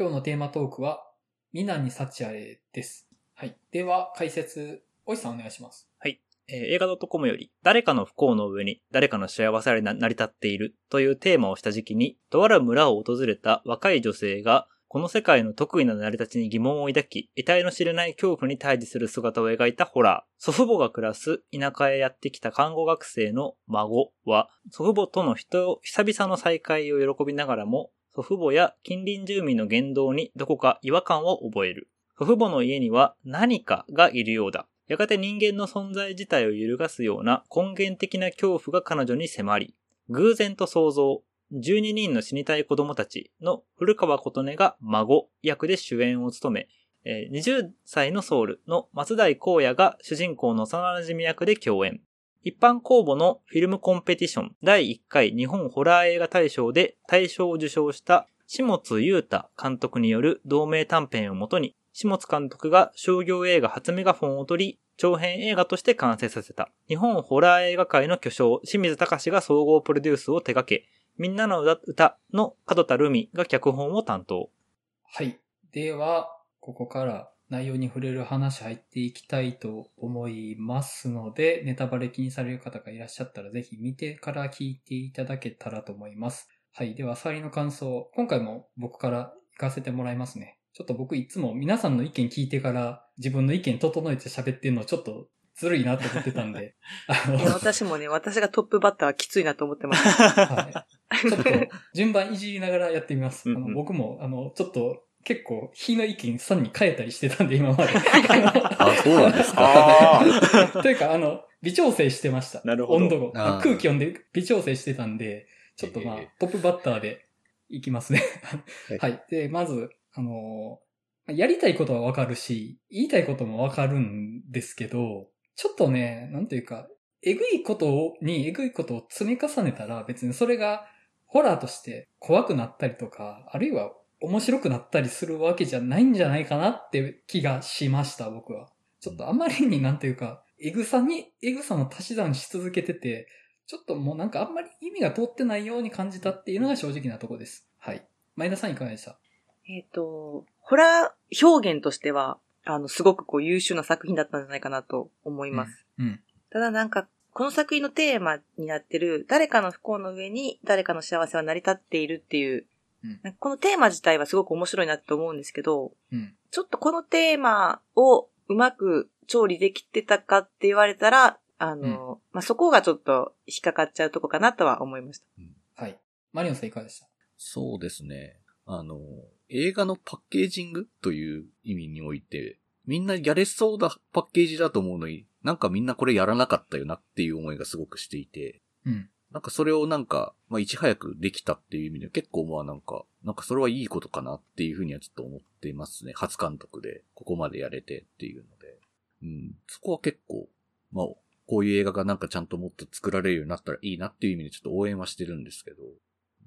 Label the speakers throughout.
Speaker 1: 今日のテーマトークは、南幸あれです。はい。では、解説、おいさんお願いします。
Speaker 2: はいえー映画 .com より、誰かの不幸の上に誰かの幸せあれ成り立っているというテーマをした時期に、とある村を訪れた若い女性が、この世界の得意な成り立ちに疑問を抱き、得体の知れない恐怖に対峙する姿を描いたホラー。祖父母が暮らす田舎へやってきた看護学生の孫は、祖父母との人を久々の再会を喜びながらも、祖父母や近隣住民の言動にどこか違和感を覚える。祖父母の家には何かがいるようだ。やがて人間の存在自体を揺るがすような根源的な恐怖が彼女に迫り、偶然と想像、12人の死にたい子供たちの古川琴音が孫役で主演を務め、20歳のソウルの松代光也が主人公の幼馴染役で共演。一般公募のフィルムコンペティション第1回日本ホラー映画大賞で大賞を受賞した下津優太監督による同名短編をもとに、下津監督が商業映画初メガフォンを取り、長編映画として完成させた。日本ホラー映画界の巨匠、清水隆が総合プロデュースを手掛け、みんなの歌の門田ルミが脚本を担当。
Speaker 1: はい。では、ここから内容に触れる話入っていきたいと思いますので、ネタバレ気にされる方がいらっしゃったらぜひ見てから聞いていただけたらと思います。はい。では、触りの感想。今回も僕から行かせてもらいますね。ちょっと僕いつも皆さんの意見聞いてから自分の意見整えて喋ってるのちょっとずるいなと思ってたんで。あの
Speaker 3: 私もね、私がトップバッターはきついなと思ってます。
Speaker 1: はい。ちょっと 順番いじりながらやってみます。あの僕も、あの、ちょっと結構、日の意見さらに変えたりしてたんで、今まで。
Speaker 4: あ、そうなんですか。
Speaker 5: あ
Speaker 1: というか、あの、微調整してました。
Speaker 2: なるほど
Speaker 1: 温度を。空気読んで微調整してたんで、ちょっとまあ
Speaker 4: ええ、
Speaker 1: トップバッターでいきますね。
Speaker 4: はい
Speaker 1: はい。で、まず、あのーやりたいことはわかるし、言いたいこともわかるんですけど、ちょっとね、なんていうか、えぐいことにえぐいことを積み重ねたら別にそれがホラーとして怖くなったりとか、あるいは面白くなったりするわけじゃないんじゃないかなって気がしました、僕は。ちょっとあまりになんていうか、えぐさに、えぐさの足し算し続けてて、ちょっともうなんかあんまり意味が通ってないように感じたっていうのが正直なとこです。はい。前田さんいかがでした？
Speaker 3: えっと、ホラー表現としては、あの、すごくこう優秀な作品だったんじゃないかなと思います。
Speaker 1: うん。
Speaker 3: ただなんか、この作品のテーマになってる、誰かの不幸の上に誰かの幸せは成り立っているっていう、このテーマ自体はすごく面白いなと思うんですけど、
Speaker 1: うん。
Speaker 3: ちょっとこのテーマをうまく調理できてたかって言われたら、あの、まあ、そこがちょっと引っかかっちゃうとこかなとは思いました。
Speaker 1: はい。マリオンさんいかがでした？
Speaker 4: そうですね。あの、映画のパッケージングという意味において、みんなやれそうなパッケージだと思うのに、なんかみんなこれやらなかったよなっていう思いがすごくしていて、
Speaker 1: うん。
Speaker 4: なんかそれをなんか、まあいち早くできたっていう意味で結構まあなんか、なんかそれはいいことかなっていうふうにはちょっと思ってますね。初監督でここまでやれてっていうので。うん。そこは結構、まあ、こういう映画がなんかちゃんともっと作られるようになったらいいなっていう意味でちょっと応援はしてるんですけど、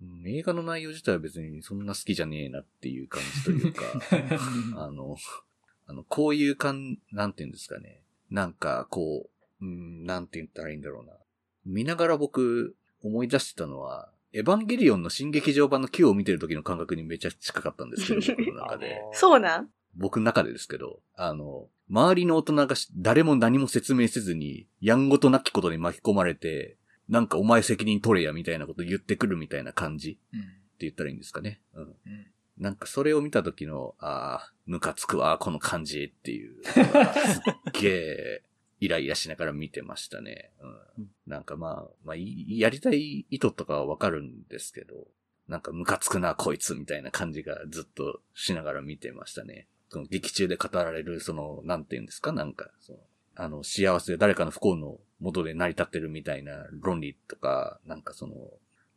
Speaker 4: うん、映画の内容自体は別にそんな好きじゃねえなっていう感じというか、あの、あの、こういう感、なんて言うんですかね。なんか、こう、うん、なんて言ったらいいんだろうな。見ながら僕、思い出してたのは、エヴァンゲリオンの新劇場版の Q を見てる時の感覚にめちゃ近かったんですけど、僕の中で。
Speaker 3: そうなん？
Speaker 4: 僕の中でですけど、あの、周りの大人がし誰も何も説明せずに、やんごとなきことに巻き込まれて、なんかお前責任取れやみたいなこと言ってくるみたいな感じって
Speaker 1: うん。
Speaker 4: 言ったらいいんですかね。うん。
Speaker 1: うん。
Speaker 4: なんかそれを見た時の、ああ、ムカつくわ、この感じっていう。すっげえ、イライラしながら見てましたね。うん。なんかまあ、まあ、いやりたい意図とかはわかるんですけど、なんかムカつくな、こいつみたいな感じがずっとしながら見てましたね。その劇中で語られる、その、なんて言うんですかなんか、その、あの、幸せで誰かの不幸の元で成り立ってるみたいな論理とか、なんかその、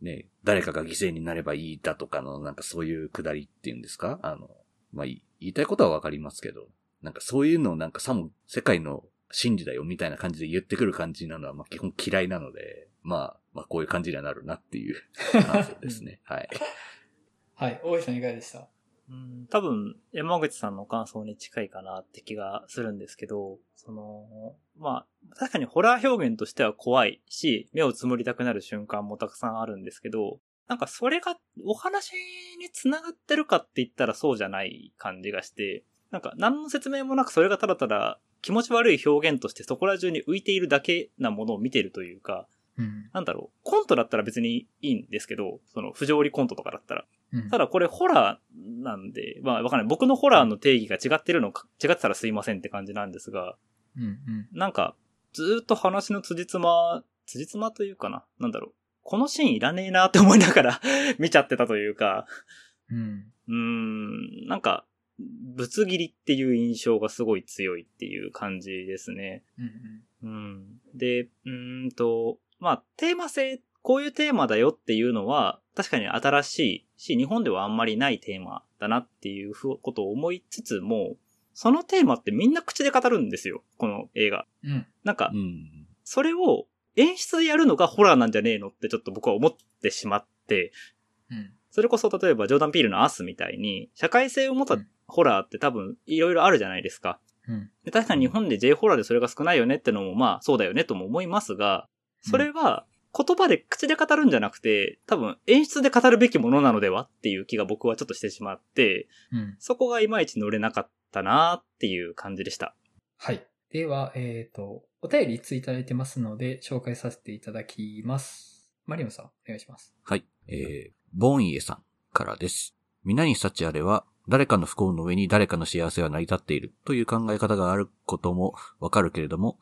Speaker 4: ね、誰かが犠牲になればいいだとかの、なんかそういうくだりっていうんですか？あの、まあ、い言いたいことはわかりますけど、なんかそういうのをなんかさも世界の真理だよみたいな感じで言ってくる感じなのは、まあ基本嫌いなので、まあ、まあこういう感じにはなるなっていう感想ですね。はい。
Speaker 1: はい。大井さんいかがでした？
Speaker 2: うん、多分、山口さんの感想に近いかなって気がするんですけど、その、まあ、確かにホラー表現としては怖いし、目をつむりたくなる瞬間もたくさんあるんですけど、なんかそれがお話に繋がってるかって言ったらそうじゃない感じがして、なんか何の説明もなくそれがただただ気持ち悪い表現としてそこら中に浮いているだけなものを見てるというか、
Speaker 1: うん。
Speaker 2: なんだろう、コントだったら別にいいんですけど、その不条理コントとかだったら。
Speaker 1: うん
Speaker 2: ただこれホラーなんで、まあわかんない。僕のホラーの定義が違ってるのか、違ってたらすいませんって感じなんですが、
Speaker 1: うんうん。
Speaker 2: なんか、ずーっと話の辻褄、辻褄というかな。なんだろう。このシーンいらねえなって思いながら 見ちゃってたというか、
Speaker 1: うん。
Speaker 2: うーん、なんか、ぶつ切りっていう印象がすごい強いっていう感じですね。
Speaker 1: うん
Speaker 2: うん。で、うーんと、まあ、テーマ性、こういうテーマだよっていうのは、確かに新しいし、日本ではあんまりないテーマだなっていうふうことを思いつつも、そのテーマってみんな口で語るんですよ、この映画。
Speaker 1: うん。うん。
Speaker 2: なんか
Speaker 4: う、ん。
Speaker 2: それを演出でやるのがホラーなんじゃねえのってちょっと僕は思ってしまって、
Speaker 1: うん。
Speaker 2: それこそ例えばジョーダン・ピールのアスみたいに、社会性を持った
Speaker 1: うん
Speaker 2: ホラーって多分いろいろあるじゃないですか。
Speaker 1: うん。
Speaker 2: で確かに日本で J ホラーでそれが少ないよねってのもまあそうだよねとも思いますが、それは言葉で口で語るんじゃなくて、多分演出で語るべきものなのではっていう気が僕はちょっとしてしまって、
Speaker 1: うん。
Speaker 2: そこがいまいち乗れなかったなっていう感じでした。
Speaker 1: はい。では、えっ、と、お便りいついただいてますので、紹介させていただきます。マリオンさん、お願いします。
Speaker 4: はい。えー、ボンイエさんからです。皆に幸あれは、誰かの不幸の上に誰かの幸せは成り立っているという考え方があることもわかるけれども、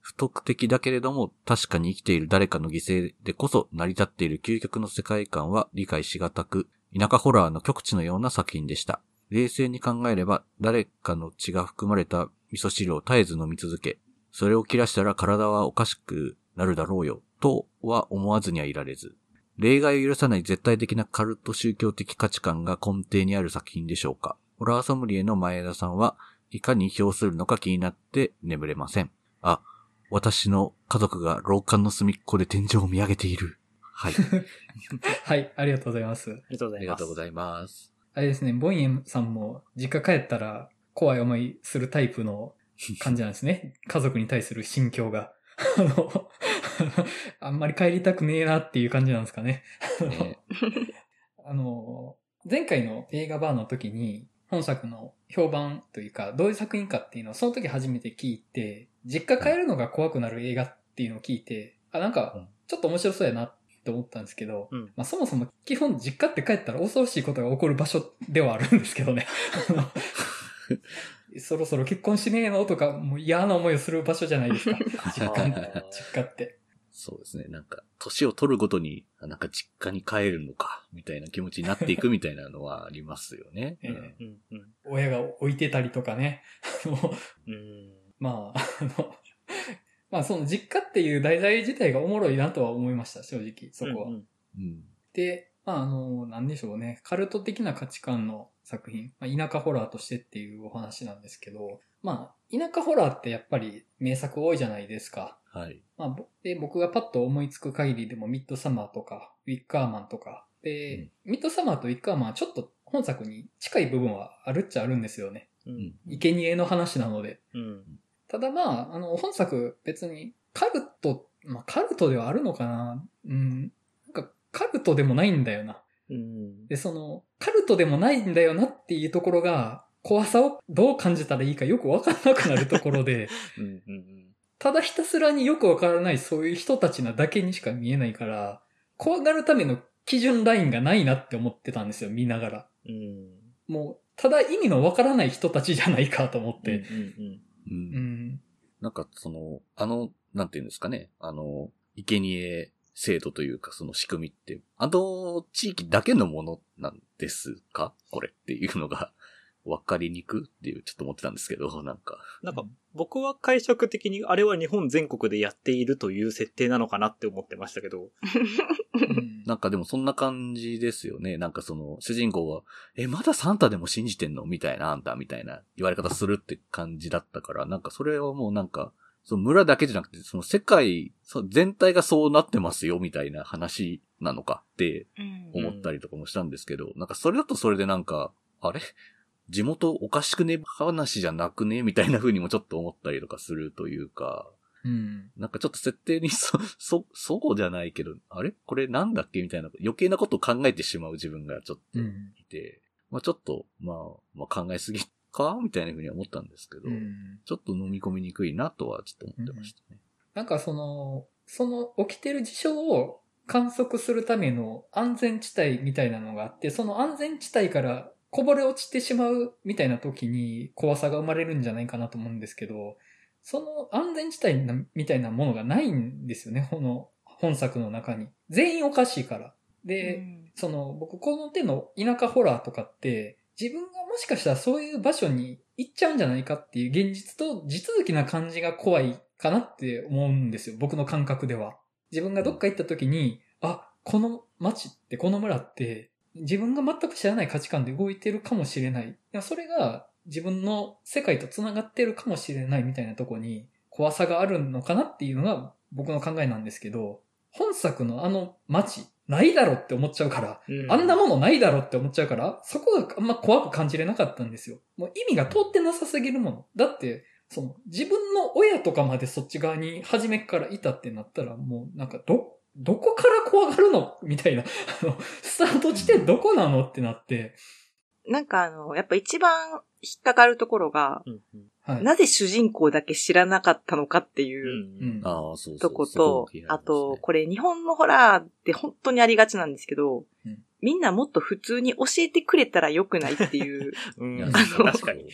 Speaker 4: 不特的だけれども確かに生きている誰かの犠牲でこそ成り立っている究極の世界観は理解しがたく、田舎ホラーの極致のような作品でした。冷静に考えれば誰かの血が含まれた味噌汁を絶えず飲み続け、それを切らしたら体はおかしくなるだろうよ、とは思わずにはいられず。例外を許さない絶対的なカルト宗教的価値観が根底にある作品でしょうか？ホラーソムリエの前田さんはいかに評するのか気になって眠れません。あ、私の家族が廊下の隅っこで天井を見上げている。はい。
Speaker 1: はい、ありがとうございます。
Speaker 2: ありがとうござ
Speaker 4: あり
Speaker 2: います。
Speaker 4: がとうございます。
Speaker 1: あれですね、ボイエンさんも実家帰ったら怖い思いするタイプの感じなんですね。家族に対する心境が。あの、あんまり帰りたくねえなっていう感じなんですかね。
Speaker 4: ね
Speaker 1: あの、前回の映画バーの時に、本作の評判というか、どういう作品かっていうのをその時初めて聞いて、実家帰るのが怖くなる映画っていうのを聞いて、あ、なんか、ちょっと面白そうやなって思ったんですけど、
Speaker 2: うん
Speaker 1: まあそもそも基本実家って帰ったら恐ろしいことが起こる場所ではあるんですけどね。そろそろ結婚しねえの？とか、もう嫌な思いをする場所じゃないですか。実家実家って。
Speaker 4: そうですね。なんか、年を取るごとに、あなんか実家に帰るのか、みたいな気持ちになっていくみたいなのはありますよね。
Speaker 1: ええ
Speaker 2: うんうん
Speaker 1: 親が置いてたりとかね。あの
Speaker 2: うん
Speaker 1: まあ、あの、まあその実家っていう題材自体がおもろいなとは思いました、正直、そこは。
Speaker 2: うんうん
Speaker 4: うん。
Speaker 1: で、まああの、なんでしょうね、カルト的な価値観の作品、まあ、田舎ホラーとしてっていうお話なんですけど、まあ、田舎ホラーってやっぱり名作多いじゃないですか。
Speaker 4: はい。
Speaker 1: まあ、ぼで、僕がパッと思いつく限りでもミッドサマーとか、ウィッカーマンとか。で、ミッドサマーとウィッカーマンはちょっと本作に近い部分はあるっちゃあるんですよね。
Speaker 2: うん
Speaker 1: 生贄の話なので。
Speaker 2: うん
Speaker 1: ただまあ、あの、本作別にカルト、まあカルトではあるのかなうん。なんかカルトでもないんだよな。
Speaker 2: うん
Speaker 1: で、その、カルトでもないんだよなっていうところが、怖さをどう感じたらいいかよくわかんなくなるところで、
Speaker 2: うんうん
Speaker 1: ただひたすらによくわからないそういう人たちなだけにしか見えないから、怖がるための基準ラインがないなって思ってたんですよ、見ながら。
Speaker 2: うん
Speaker 1: もう、ただ意味のわからない人たちじゃないかと思って。
Speaker 2: うんうん
Speaker 4: うん
Speaker 1: うん。
Speaker 4: なんかその、あの、なんていうんですかね、あの、生贄制度というかその仕組みって、あの地域だけのものなんですか？これっていうのが 分かりにくっていうちょっと思ってたんですけど、なんか。
Speaker 2: なんか、僕は解釈的にあれは日本全国でやっているという設定なのかなって思ってましたけど。
Speaker 1: うん
Speaker 4: なんかでもそんな感じですよね。なんかその、主人公は、え、まだサンタでも信じてんの？みたいな、あんたみたいな言われ方するって感じだったから、なんかそれはもうなんか、その村だけじゃなくて、その世界、その全体がそうなってますよ、みたいな話なのかって
Speaker 3: うん。
Speaker 4: 思ったりとかもしたんですけど、なんかそれだとそれでなんか、あれ？地元おかしくね？話じゃなくね？みたいな風にもちょっと思ったりとかするというか、
Speaker 1: うん。
Speaker 4: なんかちょっと設定にそ、そ、そうじゃないけど、あれ？これなんだっけ？みたいな余計なことを考えてしまう自分がちょっと
Speaker 1: うん。
Speaker 4: いて、まあちょっと、まあ、まあ考えすぎか？みたいなふうには思ったんですけど、
Speaker 1: うん。
Speaker 4: ちょっと飲み込みにくいなとはちょっと思ってましたね。
Speaker 1: なんかその、その起きてる事象を観測するための安全地帯みたいなのがあって、その安全地帯からこぼれ落ちてしまうみたいな時に怖さが生まれるんじゃないかなと思うんですけど、その安全地帯なみたいなものがないんですよね、この本作の中に。全員おかしいから。で、
Speaker 3: うん
Speaker 1: その、僕この手の田舎ホラーとかって、自分がもしかしたらそういう場所に行っちゃうんじゃないかっていう現実と地続きな感じが怖いかなって思うんですよ。僕の感覚では。自分がどっか行った時に、あ、この街って、この村って、自分が全く知らない価値観で動いてるかもしれない。いやそれが自分の世界と繋がってるかもしれないみたいなとこに怖さがあるのかなっていうのが僕の考えなんですけど、本作のあの街、ないだろって思っちゃうから、あんなものないだろって思っちゃうから、そこがあんま怖く感じれなかったんですよ。もう意味が通ってなさすぎるもの。だって、その、自分の親とかまでそっち側に初めからいたってなったら、もうなんかど、どこから怖がるのみたいな。あの、スタート地点どこなのってなって。
Speaker 3: なんかあの、やっぱ一番引っかかるところが、
Speaker 2: うんうん
Speaker 1: はい。
Speaker 3: なぜ主人公だけ知らなかったのかっていう。とことあと、これ日本のホラーって本当にありがちなんですけど
Speaker 1: うん、
Speaker 3: みんなもっと普通に教えてくれたらよくないっていう、
Speaker 2: うん
Speaker 4: いや
Speaker 2: 確かに。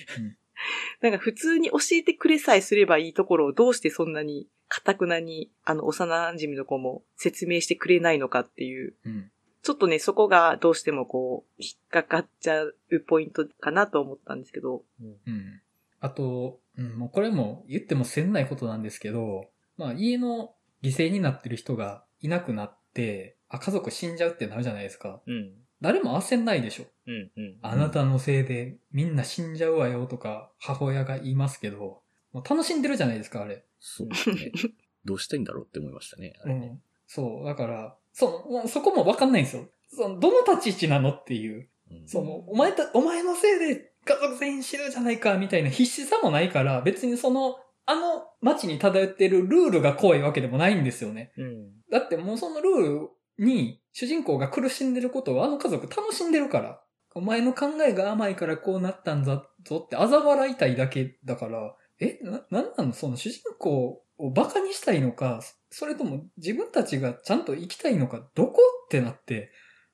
Speaker 3: なんか普通に教えてくれさえすればいいところをどうしてそんなに、かたくなに、あの、幼馴染の子も説明してくれないのかっていう、
Speaker 1: うん。
Speaker 3: ちょっとね、そこがどうしてもこう、引っかかっちゃうポイントかなと思ったんですけど、
Speaker 1: うん。あと、うん、もうこれも言ってもせんないことなんですけど、まあ家の犠牲になってる人がいなくなって、あ、家族死んじゃうってなるじゃないですか。
Speaker 2: うん。
Speaker 1: 誰も焦んないでしょ。
Speaker 2: うん。うん。
Speaker 1: あなたのせいでみんな死んじゃうわよとか母親が言いますけど、もう楽しんでるじゃないですか、あれ。
Speaker 4: そうですね。どうしたいんだろうって思いましたね。あれね
Speaker 1: うん。そう、だから、その、そこもわかんないんですよ。その、どの立ち位置なのっていう。
Speaker 4: うん
Speaker 1: その、お前た、お前のせいで家族全員死ぬじゃないか、みたいな必死さもないから、別にその、あの街に漂ってるルールが怖いわけでもないんですよね。
Speaker 2: うん。
Speaker 1: だってもうそのルールに主人公が苦しんでることをあの家族楽しんでるから。お前の考えが甘いからこうなったんだぞって嘲笑いたいだけだから、え、な、なんなの？その主人公をバカにしたいのか、それとも自分たちがちゃんと生きたいのか、どこ？ってなって、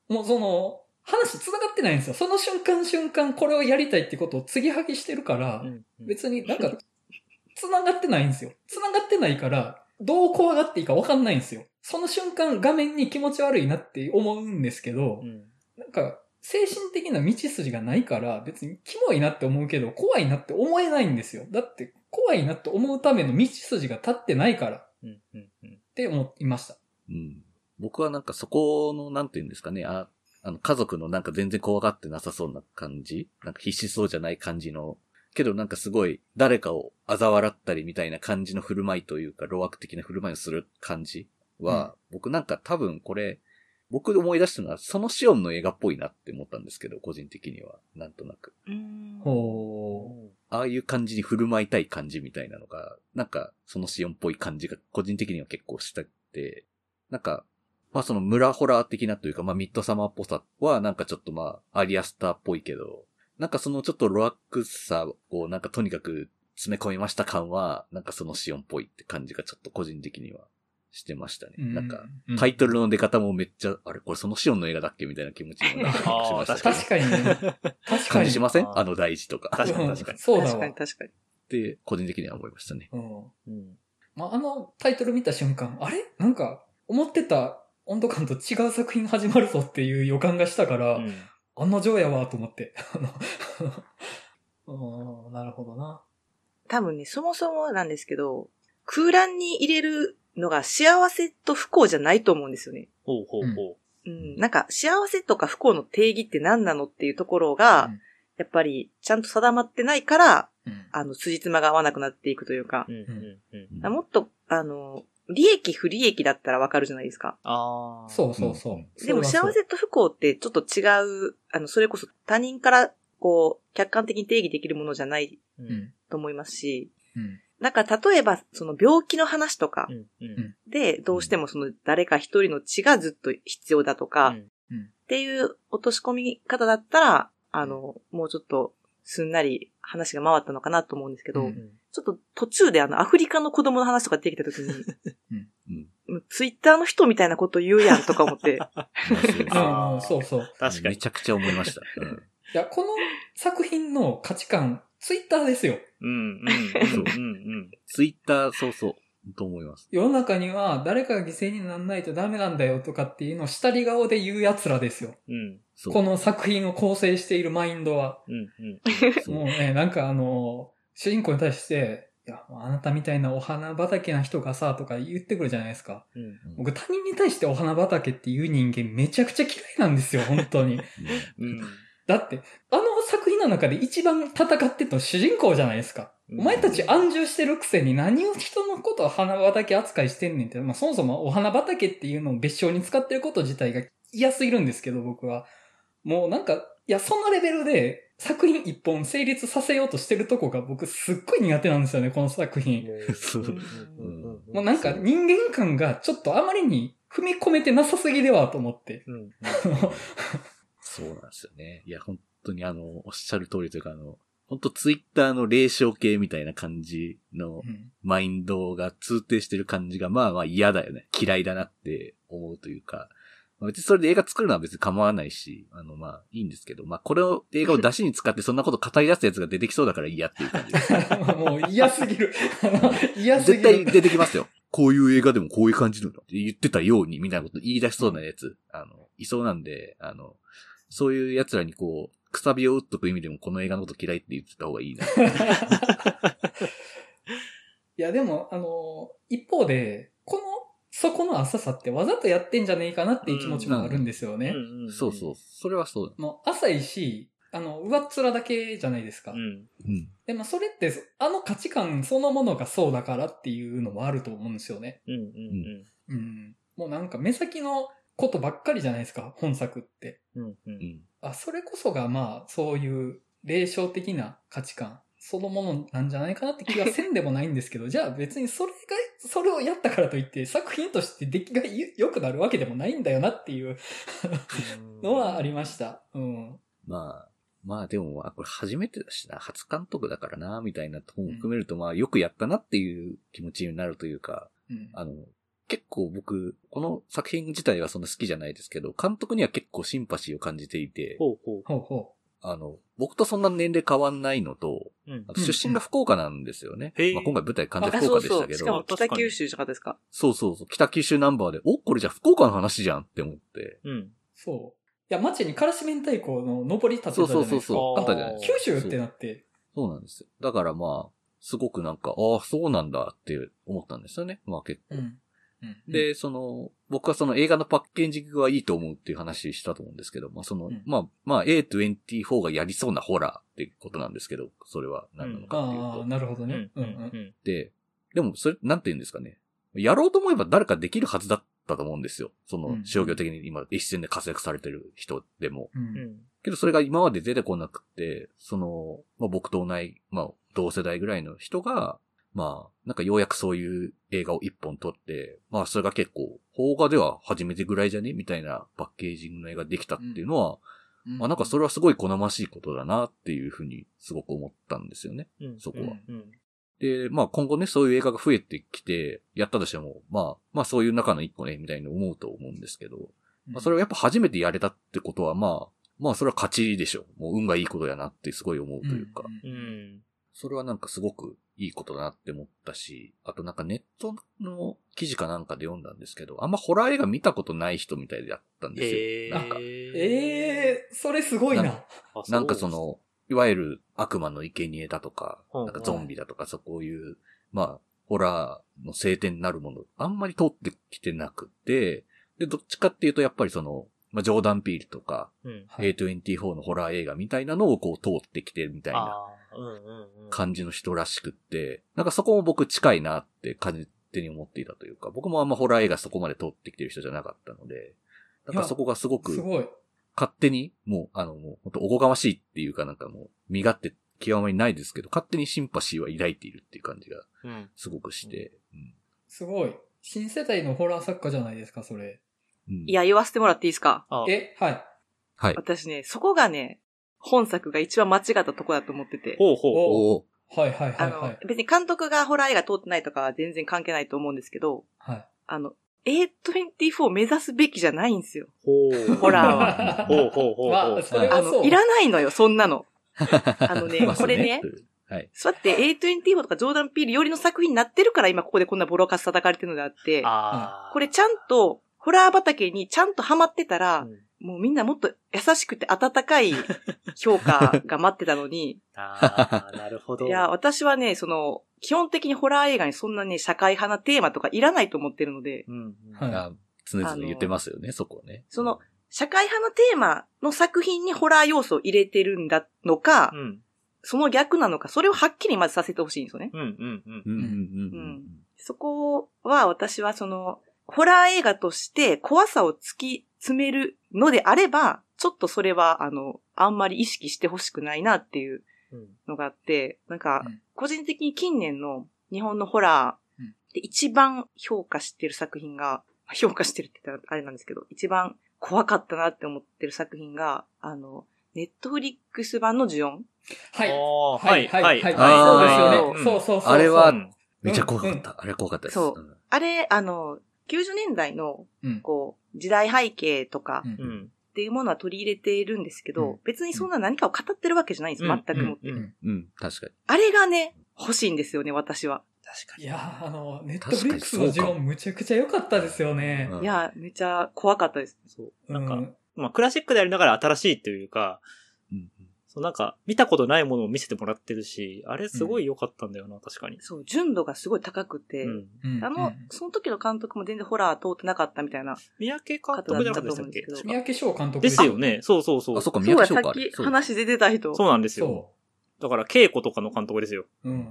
Speaker 1: もうその、話繋がってないんですよ。その瞬間瞬間これをやりたいってことを継ぎはぎしてるから、別になんか、繋がってないんですよ。繋がってないから、どう怖がっていいか分かんないんですよ。その瞬間画面に気持ち悪いなって思うんですけど
Speaker 2: う、ん。
Speaker 1: なんか、精神的な道筋がないから、別にキモいなって思うけど、怖いなって思えないんですよ。だって、怖いなって思うための道筋が立ってないからっ。て思いました。
Speaker 4: うん。僕はなんかそこの、なんていうんですかね、あ、あの、家族のなんか全然怖がってなさそうな感じ？なんか必死そうじゃない感じの、けどなんかすごい誰かを嘲笑ったりみたいな感じの振る舞いというか、路悪的な振る舞いをする感じは、僕なんか多分これ、僕思い出したのは、そのシオンの映画っぽいなって思ったんですけど、個人的には。なんとなく。
Speaker 3: うん。
Speaker 1: ほ
Speaker 4: ああいう感じに振る舞いたい感じみたいなのが、なんか、そのシオンっぽい感じが個人的には結構したくて、なんか、まあその村ホラー的なというか、まあミッドサマーっぽさはなんかちょっとまあアリアスターっぽいけど、なんかそのちょっとロアックさをなんかとにかく詰め込みました感は、なんかそのシオンっぽいって感じがちょっと個人的にはしてましたね。
Speaker 1: う。
Speaker 4: なんか、
Speaker 1: う
Speaker 4: タイトルの出方もめっちゃ、あれこれそのシオンの映画だっけみたいな気持ちにもなったりしましたけど
Speaker 1: 確かにね。確かに。
Speaker 4: 感じしません？
Speaker 2: あ
Speaker 4: の大事とか。
Speaker 2: 確かに確かに
Speaker 1: うんそうだわ
Speaker 3: 確かに。確かに。
Speaker 4: って、個人的には思いましたね。
Speaker 1: うん。
Speaker 2: うん。
Speaker 1: まあ、あのタイトル見た瞬間、あれ？なんか、思ってた温度感と違う作品始まるぞっていう予感がしたから、
Speaker 2: うん。
Speaker 1: 案の定やわと思って。なるほどな。
Speaker 3: 多分ね、そもそもなんですけど、空欄に入れるのが幸せと不幸じゃないと思うんですよね。
Speaker 2: ほうほうほ
Speaker 3: うん。なんか、幸せとか不幸の定義って何なのっていうところが、
Speaker 1: うん
Speaker 3: やっぱり、ちゃんと定まってないから、
Speaker 1: うん。
Speaker 3: あの、辻褄が合わなくなっていくというか
Speaker 2: う。う、ん。うん。うん。
Speaker 3: もっと、あの、利益不利益だったらわかるじゃないですか。
Speaker 2: ああ。
Speaker 1: そうそうそう。
Speaker 4: うん
Speaker 3: でも幸せと不幸ってちょっと違う、あの、それこそ他人から、こう、客観的に定義できるものじゃない。と思いますし、
Speaker 1: うん。
Speaker 3: なんか例えば、その病気の話とか。で、どうしてもその誰か一人の血がずっと必要だとか、っ
Speaker 2: うん
Speaker 3: ていう落とし込み方だったら、あの、もうちょっとすんなり話が回ったのかなと思うんですけど、
Speaker 1: うん
Speaker 2: うん
Speaker 3: ちょっと途中であのアフリカの子供の話とか出てきた時に、
Speaker 4: うん。
Speaker 3: ツイッターの人みたいなこと言うやんとか思って、
Speaker 2: あー
Speaker 1: うんそうそう。
Speaker 2: 確かに。
Speaker 4: めちゃくちゃ思いました。うん。
Speaker 1: いや、この作品の価値観、ツイッターですよ。
Speaker 2: うん。うん。うん。うん。
Speaker 4: ツイッター、そうそう。と思います。
Speaker 1: 世の中には誰かが犠牲にならないとダメなんだよとかっていうのを下り顔で言う奴らですよ。
Speaker 2: うん。
Speaker 1: この作品を構成しているマインドは。
Speaker 2: うん。うん。
Speaker 1: もうね、なんかあの、主人公に対して、いや、あなたみたいなお花畑な人がさ、とか言ってくるじゃないですか。
Speaker 2: うん。
Speaker 1: 僕他人に対してお花畑っていう人間めちゃくちゃ嫌いなんですよ、本当に。
Speaker 2: うん。
Speaker 1: だって、あのの中で一番戦ってたの主人公じゃないですか。
Speaker 2: うん
Speaker 1: お前たち安住してるくせに何を人のことを花畑扱いしてんねんって、まあそもそもお花畑っていうのを別称に使ってること自体が嫌すぎるんですけど、僕は。もうなんか、いや、そのレベルで作品一本成立させようとしてるとこが僕すっごい苦手なんですよね、この作品。もうなんか人間感がちょっとあまりに踏み込めてなさすぎではと思って。
Speaker 2: うん。
Speaker 4: そうなんですよね。いや、本当にあの、おっしゃる通りというか、あの、本当ツイッターの霊障系みたいな感じの
Speaker 1: うん
Speaker 4: マインドが通底してる感じが、まあまあ嫌だよね。嫌いだなって思うというか、まあ別にそれで映画作るのは別に構わないし、あのまあいいんですけど、まあこれを映画を出しに使ってそんなこと語り出すやつが出てきそうだから嫌っていう感じです。
Speaker 1: もう嫌すぎる。嫌すぎる。
Speaker 4: 絶対出てきますよ。こういう映画でもこういう感じなんだって言ってたように、みたいなこと言い出しそうなやつ、あの、いそうなんで、あの、そういう奴らにこう、くさびを打っとく意味でもこの映画のこと嫌いって言ってた方がいいな。
Speaker 1: いや、でも、あの、一方で、この、そこの浅さってわざとやってんじゃねえかなっていう気持ちもあるんですよね。
Speaker 4: そうそう。それはそうだ。
Speaker 1: もう浅いし、あの、上っ面だけじゃないですか。
Speaker 2: うん。
Speaker 4: うん。
Speaker 1: でもそれって、あの価値観そのものがそうだからっていうのもあると思うんですよね。
Speaker 2: うん。うん。
Speaker 1: うん。もうなんか目先のことばっかりじゃないですか、本作って。
Speaker 2: うん。う。
Speaker 4: うんん。
Speaker 1: あ、それこそがまあ、そういう霊障的な価値観そのものなんじゃないかなって気がせんでもないんですけど、じゃあ別にそれが、それをやったからといって作品として出来が良くなるわけでもないんだよなっていうのはありました。うん。
Speaker 4: まあ、まあでも、まあこれ初めてだしな、初監督だからな、みたいなとこも含めると、まあよくやったなっていう気持ちになるというか、
Speaker 1: うん。
Speaker 4: あの、結構僕、この作品自体はそんな好きじゃないですけど、監督には結構シンパシーを感じていて、
Speaker 2: ほうほう。
Speaker 1: ほうほ
Speaker 4: あの、僕とそんな年齢変わんないのと、
Speaker 2: うん
Speaker 4: あと出身が福岡なんですよね。
Speaker 2: うんへえ
Speaker 4: まあ、今回舞台完全
Speaker 3: あ、
Speaker 4: 福
Speaker 3: そうそう。
Speaker 4: 岡でしたけど、
Speaker 3: しかも北九州じゃなかったですか？
Speaker 4: そうそうそう、北九州ナンバーで、お、これじゃあ福岡の話じゃんって思って。
Speaker 2: うん。
Speaker 1: う。そう。いや、街にからし明太子の上り立てたじゃないですか。
Speaker 4: そうそうそうそう、
Speaker 2: あー
Speaker 4: あったじゃないですか。
Speaker 1: 九州ってなって。
Speaker 4: そうなんですよ。だからまあ、すごくなんか、ああ、そうなんだって思ったんですよね。まあ結構。
Speaker 1: うん。うん、
Speaker 4: で、その、僕はその映画のパッケージングはいいと思うっていう話したと思うんですけど、まあその、
Speaker 1: うん
Speaker 4: まあ、まあ A24 がやりそうなホラーってことなんですけど、それは何なのかっていうと。
Speaker 1: ああ、なるほどね。
Speaker 2: うん。
Speaker 1: うん
Speaker 2: うん。
Speaker 4: で、でもそれ、なんて言うんですかね。やろうと思えば誰かできるはずだったと思うんですよ。その
Speaker 1: うん、
Speaker 4: 商業的に今一線で活躍されてる人でも。
Speaker 1: うん。
Speaker 2: う
Speaker 1: うん。
Speaker 2: ん。
Speaker 4: けどそれが今まで出てこなくて、その、まあ僕と同い、まあ同世代ぐらいの人が、まあ、なんかようやくそういう映画を一本撮って、まあそれが結構、邦画では初めてぐらいじゃねみたいなパッケージングの映画できたっていうのは、まあなんかそれはすごい好ましいことだなっていうふうにすごく思ったんですよね。
Speaker 2: うん。
Speaker 4: そこは
Speaker 2: うん。
Speaker 4: で、まあ今後ね、そういう映画が増えてきて、やったとしても、まあ、まあそういう中の一個ね、みたいに思うと思うんですけど、まあそれをやっぱ初めてやれたってことは、まあ、まあそれは勝ちでしょ。もう運がいいことやなってすごい思うというか、
Speaker 1: うん
Speaker 2: うん。
Speaker 4: それはなんかすごくいいことだなって思ったし、あとなんかネットの記事かなんかで読んだんですけど、あんまホラー映画見たことない人みたいでやったんですよ。
Speaker 2: ええ。
Speaker 4: なんか、
Speaker 1: ええー、それすごいな。
Speaker 4: ななんかそ、の、いわゆる悪魔の生贄だとか、
Speaker 2: うん
Speaker 4: なんかゾンビだとか、そうこういう、まあ、ホラーの聖典になるもの、あんまり通ってきてなくて、で、どっちかっていうと、やっぱりその、まあ、ジョーダン・ピールとか、
Speaker 2: うん。
Speaker 1: はい
Speaker 4: A24 のホラー映画みたいなのをこう通ってきてるみたいな。感じの人らしくって、なんかそこも僕近いなって勝手に思っていたというか、僕もあんまホラー映画そこまで通ってきてる人じゃなかったので、なんかそこがすごく
Speaker 1: すごい。
Speaker 4: 勝手に、もう、あの、もう、本当おこがましいっていうかなんかもう、身勝手極まりないですけど、勝手にシンパシーは抱いているっていう感じが
Speaker 2: うん。
Speaker 4: すごくして。うん
Speaker 1: すごい。新世代のホラー作家じゃないですか、それ。
Speaker 4: うん
Speaker 3: いや、言わせてもらっていいですか？
Speaker 2: あ、
Speaker 1: え、はい。
Speaker 4: はい。
Speaker 3: 私ね、そこがね、本作が一番間違ったとこだと思ってて。
Speaker 2: ほうほうほう。
Speaker 1: はいはい
Speaker 3: あの
Speaker 1: はいはい。、
Speaker 3: 別に監督がホラー映画通ってないとかは全然関係ないと思うんですけど、
Speaker 1: はい。
Speaker 3: あの、A24 を目指すべきじゃないんですよ。
Speaker 2: ほう。
Speaker 3: ホラーは。
Speaker 2: ほうほうほうほう。
Speaker 1: まあ、
Speaker 3: あの。いらないのよ、そんなの。あのね これね
Speaker 4: はい。
Speaker 3: そうやって A24 とかジョーダン・ピールよりの作品になってるから今ここでこんなボロカス叩かれてるのであって、
Speaker 2: ああ。
Speaker 3: これちゃんと、ホラー畑にちゃんとハマってたら、
Speaker 2: うん
Speaker 3: もうみんなもっと優しくて温かい評価が待ってたのに、
Speaker 2: ああ、なるほど。
Speaker 3: いや、私はね、その、基本的にホラー映画にそんなね、社会派なテーマとかいらないと思ってるので、
Speaker 2: うんうん。
Speaker 1: はい
Speaker 4: あ常々言ってますよね、そこね。
Speaker 3: その、社会派のテーマの作品にホラー要素を入れてるんだのか、
Speaker 2: うん。
Speaker 3: その逆なのか、それをはっきりまずさせてほしいんですよね。
Speaker 2: うんうんうん
Speaker 4: うんうんうん
Speaker 3: うんそこは私はその、ホラー映画として怖さを突き詰めるのであれば、ちょっとそれは、あの、あんまり意識してほしくないなっていう
Speaker 2: うん。
Speaker 3: のがあって、なんか
Speaker 1: うん、
Speaker 3: 個人的に近年の日本のホラ
Speaker 1: うん
Speaker 3: ーで一番評価してる作品が、評価してるって言ったらあれなんですけど、一番怖かったなって思ってる作品が、あの、ネットフリックス版のジュオン
Speaker 1: はい。は
Speaker 2: はいい、
Speaker 1: はい
Speaker 2: はい、
Speaker 1: そうですよ
Speaker 3: うん
Speaker 1: ね。そうそうそう。
Speaker 4: あれは
Speaker 2: うん
Speaker 4: めっちゃ怖かった。あれは怖かったです。
Speaker 3: そうんあれ、あの、90年代の、
Speaker 1: うん。
Speaker 3: こう、時代背景とか。っていうものは取り入れているんですけど、
Speaker 1: うん
Speaker 3: 別にそんな何かを語ってるわけじゃないんです、
Speaker 2: うん
Speaker 3: 全くもって。
Speaker 2: うん
Speaker 4: 確かに。
Speaker 3: あれがね、欲しいんですよね、私は。
Speaker 2: 確か
Speaker 1: いやー、あの、ネットフリックスのジオンむちゃくちゃ良かったですよね。
Speaker 4: うん
Speaker 3: いや、めちゃ怖かったです。
Speaker 2: に。そう。
Speaker 1: う
Speaker 2: なんか、
Speaker 1: ん。
Speaker 2: まあ、クラシックでありながら新しいというか、
Speaker 4: うん
Speaker 2: そうなんか、見たことないものを見せてもらってるし、あれすごい良かったんだよな、確かに。
Speaker 3: そう、純度がすごい高くて、
Speaker 2: うん。
Speaker 1: うん
Speaker 3: あの、その時の監督も全然ホラー通ってなかったみたいな。
Speaker 2: 三宅監督じゃなかったでしたっけ
Speaker 3: 方だったと思うんですけ？ど
Speaker 1: 三宅翔監督
Speaker 2: ですよね。そうそうそう。
Speaker 4: あ、そっか、
Speaker 3: そうや、
Speaker 4: 宮城翔か。
Speaker 3: さっき話出てた人。
Speaker 2: そうなんですよ。
Speaker 1: そ
Speaker 2: だから、稽古とかの監督ですよ。
Speaker 1: う。うん。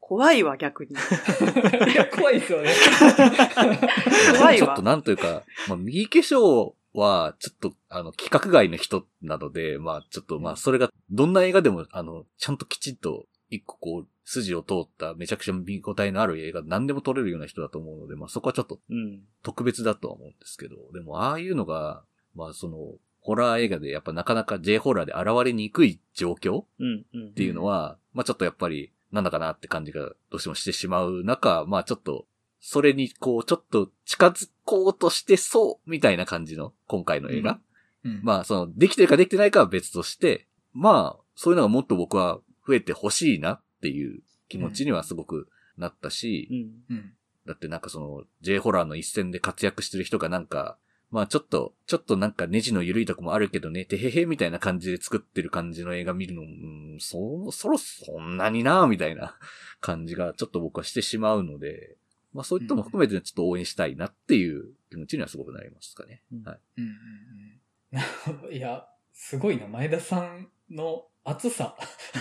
Speaker 3: 怖いわ、逆に。
Speaker 1: いや、怖いですよね。
Speaker 3: 怖いわ
Speaker 4: ちょっと。なんというか、まあ、右化粧は、ちょっと、あの、規格外の人なので、まあ、ちょっと、まあ、それが、どんな映画でも、あの、ちゃんときちんと、一個こう、筋を通った、めちゃくちゃ見応えのある映画、何でも撮れるような人だと思うので、まあ、そこはちょっと
Speaker 2: うん。
Speaker 4: 特別だとは思うんですけど、でも、ああいうのが、まあ、その、ホラー映画で、やっぱなかなか J ホラーで現れにくい状況
Speaker 2: うん。うん。
Speaker 4: っていうのは、まあちょっとやっぱり、なんだかなって感じがどうしてもしてしまう中、まあちょっと、それにこう、ちょっと近づこうとしてそう、みたいな感じの、今回の映画？
Speaker 1: うん
Speaker 4: まあその、できてるかできてないかは別として、まあ、そういうのがもっと僕は増えてほしいなっていう気持ちにはすごくなったし、
Speaker 2: うん。
Speaker 1: うん。
Speaker 4: だってなんかその、J ホラーの一戦で活躍してる人がなんか、まあちょっと、ちょっとなんかネジの緩いとこもあるけどね、てへへみたいな感じで作ってる感じの映画見るの、うん、そ、そろそんなになみたいな感じがちょっと僕はしてしまうので、まあそういったのも含めてちょっと応援したいなっていう気持ちにはすごくなりますかね。
Speaker 2: うん
Speaker 4: はい。
Speaker 1: うんうんうん。いや、すごいな。前田さんの熱さ。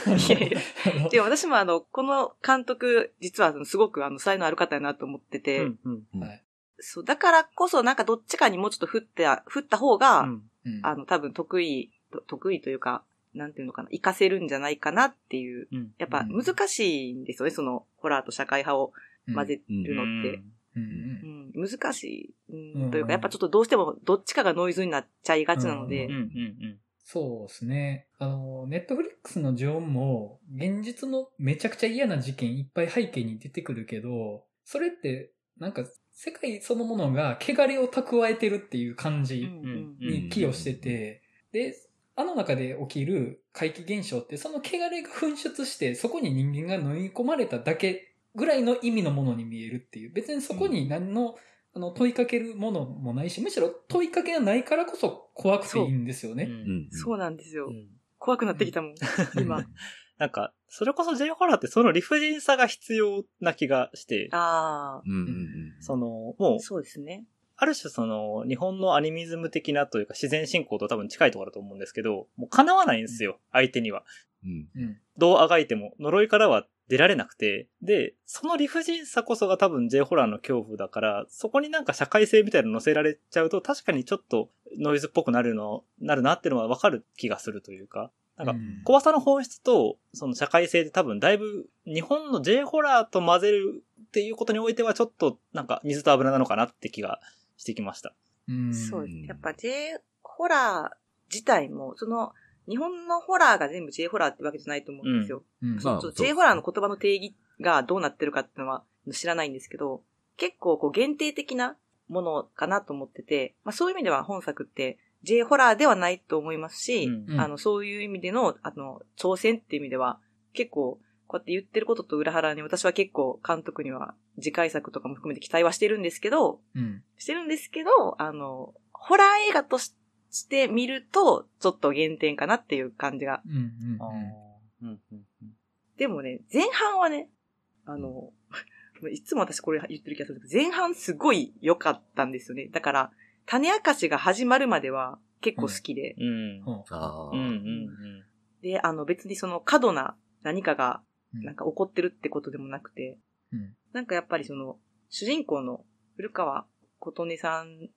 Speaker 3: いやいや でも 私もあの、この監督、実はすごくあの、才能ある方やなと思ってて、
Speaker 2: うん。うん。
Speaker 1: はい。
Speaker 3: そう、だからこそなんかどっちかにもうちょっと振って、振った方が、
Speaker 2: うん
Speaker 1: うん
Speaker 3: あの、多分得意、と得意というか、なんていうのかな、活かせるんじゃないかなっていう。
Speaker 2: うん。
Speaker 3: やっぱ難しいんですよね、その、ホラーと社会派を混ぜるのって。
Speaker 1: うん。うん。
Speaker 3: うん、難しい、うん。
Speaker 1: うん。
Speaker 3: というか、やっぱちょっとどうしてもどっちかがノイズになっちゃいがちなので。
Speaker 1: そうですね。あの、ネットフリックスのジョンも、現実のめちゃくちゃ嫌な事件いっぱい背景に出てくるけど、それって、なんか、世界そのものが汚れを蓄えてるっていう感
Speaker 3: うん
Speaker 1: じ
Speaker 3: うん。
Speaker 1: に寄与してて、で、あの中で起きる怪奇現象って、その汚れが噴出して、そこに人間が飲み込まれただけぐらいの意味のものに見えるっていう。別にそこに何の、あの、問いかけるものもないし、むしろ問いかけがないからこそ怖くていいんですよね。
Speaker 2: うん。
Speaker 4: うん。
Speaker 3: そうなんですよ。
Speaker 2: うん
Speaker 3: 怖くなってきたもん、今。
Speaker 2: なんか、それこそ J ホラーってその理不尽さが必要な気がして、
Speaker 3: あ
Speaker 4: うんうんうん。
Speaker 2: その、も
Speaker 3: あ、
Speaker 2: う、
Speaker 3: そうですね。
Speaker 2: ある種その、日本のアニミズム的なというか自然進行と多分近いところだと思うんですけど、もう叶わないんですよ、相手には。
Speaker 4: うん。
Speaker 1: うん。
Speaker 2: どうあがいても、呪いからは出られなくて、で、その理不尽さこそが多分 J ホラーの恐怖だから、そこになんか社会性みたいなの乗せられちゃうと、確かにちょっとノイズっぽくなるの、なるなっていうのはわかる気がするというか、なんか
Speaker 1: うん
Speaker 2: 怖さの本質と、その社会性で多分だいぶ日本の J ホラーと混ぜるっていうことにおいてはちょっとなんか水と油なのかなって気がしてきました。
Speaker 1: うん
Speaker 3: そうです。やっぱ J ホラー自体も、その、日本のホラーが全部 J ホラーってわけじゃないと思うんですよ。
Speaker 1: うん
Speaker 3: そうそう
Speaker 4: まあそう
Speaker 3: J ホラーの言葉の定義がどうなってるかっていうのは知らないんですけど、結構こう限定的なものかなと思ってて、まあそういう意味では本作って J ホラーではないと思いますし、
Speaker 2: うん
Speaker 1: うん
Speaker 3: あの、そういう意味での、あの、挑戦っていう意味では、結構、こうやって言ってることと裏腹に私は結構監督には次回作とかも含めて期待はしてるんですけど、
Speaker 1: うん。
Speaker 3: してるんですけど、あの、ホラー映画としして見ると、ちょっと減点かなっていう感じが。でもね、前半はね、あの、いつも私これ言ってる気がするけど、前半すごい良かったんですよね。だから、種明かしが始まるまでは結構好きで、で、あの別にその過度な何かが
Speaker 1: う
Speaker 3: なんか起こってるってことでもなくて、
Speaker 1: うん。
Speaker 3: なんかやっぱりその、主人公の古川琴音さん。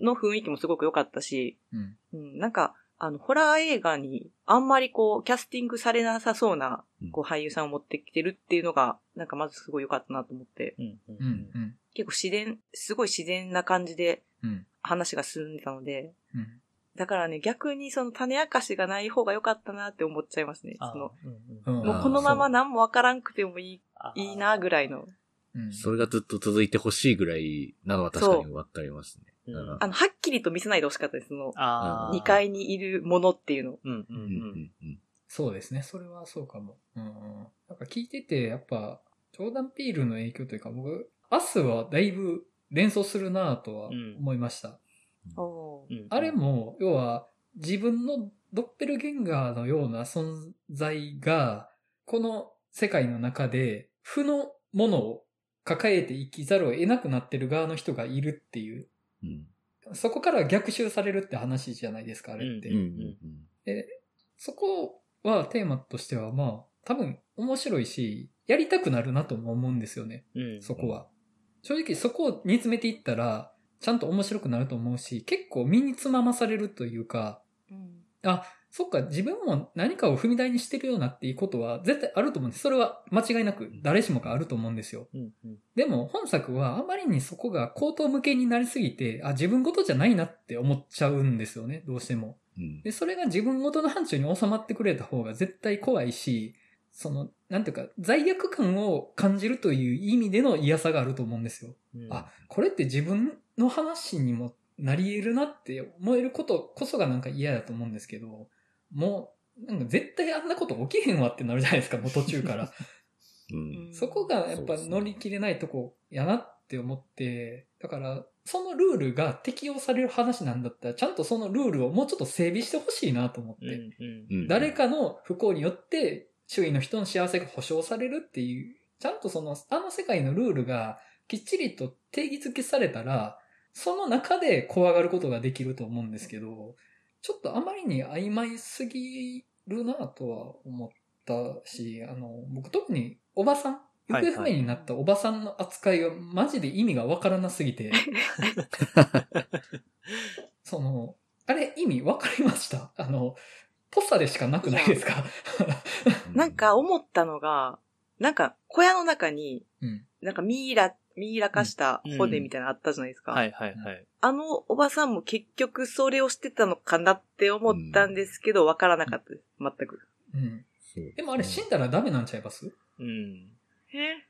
Speaker 3: の雰囲気もすごく良かったし、
Speaker 1: うん。
Speaker 3: うん、なんか、あの、ホラー映画にあんまりこう、キャスティングされなさそうな
Speaker 4: うん、
Speaker 3: こう、俳優さんを持ってきてるっていうのが、なんかまずすごい良かったなと思って、
Speaker 2: うん。うん
Speaker 1: うん。うん。
Speaker 3: 結構自然、すごい自然な感じで
Speaker 1: うん。
Speaker 3: 話が進んでたので、
Speaker 1: うん。
Speaker 3: だからね、逆にその種明かしがない方が良かったなって思っちゃいますね。その、
Speaker 2: うんうん
Speaker 1: うん
Speaker 3: もうこのまま何もわからんくてもいい、いいなぐらいの。
Speaker 1: うん。
Speaker 4: それがずっと続いてほしいぐらいなのは確かにわかりますね。
Speaker 3: あの、はっきりと見せないでほしかったです。その、
Speaker 2: あー
Speaker 3: 2。階にいるものっていうのを。
Speaker 2: うんうんう
Speaker 4: うん
Speaker 2: ん。
Speaker 4: うん
Speaker 1: そうですね。それはそうかも。うんうん。なんか聞いてて、やっぱ、ジョーダン・ピールの影響というか、僕、アスはだいぶ連想するなぁとは思いました。
Speaker 2: うん
Speaker 1: あれも、要は、自分のドッペルゲンガーのような存在が、この世界の中で、負のものを抱えて生きざるを得なくなってる側の人がいるっていう、
Speaker 4: うん
Speaker 1: そこから逆襲されるって話じゃないですか、あれって。
Speaker 4: うんうん
Speaker 1: そこはテーマとしてはまあ、多分面白いし、やりたくなるなとも思うんですよね、
Speaker 2: うん。
Speaker 1: そこは。正直そこを煮詰めていったら、ちゃんと面白くなると思うし、結構身につままされるというか、
Speaker 3: うん
Speaker 1: あ、そっか、自分も何かを踏み台にしてるようなっていうことは絶対あると思うんです。それは間違いなく誰しもがあると思うんですよ。
Speaker 2: うんうん。
Speaker 1: でも本作はあまりにそこが口頭向けになりすぎて、あ、自分事じゃないなって思っちゃうんですよね、どうしても。
Speaker 4: うん
Speaker 1: で、それが自分事の範疇に収まってくれた方が絶対怖いし、その、なんていうか、罪悪感を感じるという意味での嫌さがあると思うんですよ。
Speaker 2: うん
Speaker 1: あ、これって自分の話にもなり得るなって思えることこそがなんか嫌だと思うんですけど、もう、なんか絶対あんなこと起きへんわってなるじゃないですか、もう途中から。
Speaker 4: うん
Speaker 1: そこがやっぱ乗り切れないとこやなって思って、だから、そのルールが適用される話なんだったら、ちゃんとそのルールをもうちょっと整備してほしいなと思って。
Speaker 2: うんうん
Speaker 4: うん
Speaker 1: 誰かの不幸によって周囲の人の幸せが保障されるっていう、ちゃんとその、あの世界のルールがきっちりと定義づけされたら、その中で怖がることができると思うんですけど、ちょっとあまりに曖昧すぎるなとは思ったし、あの、僕特におばさん、行方不明になったおばさんの扱いがマジで意味がわからなすぎて、その、あれ意味わかりました？あの、ポスターでしかなくないですか？
Speaker 3: なん、か思ったのが、なんか小屋の中に、
Speaker 1: うん。
Speaker 3: なんかミイラ、ミイラ化した骨みたいなのあったじゃないですか。
Speaker 2: はいはいはい。
Speaker 3: あのおばさんも結局それをしてたのかなって思ったんですけど、わからなかったです。全く。
Speaker 1: うん。でもあれ死んだらダメなんちゃいます？
Speaker 2: うん。
Speaker 3: え？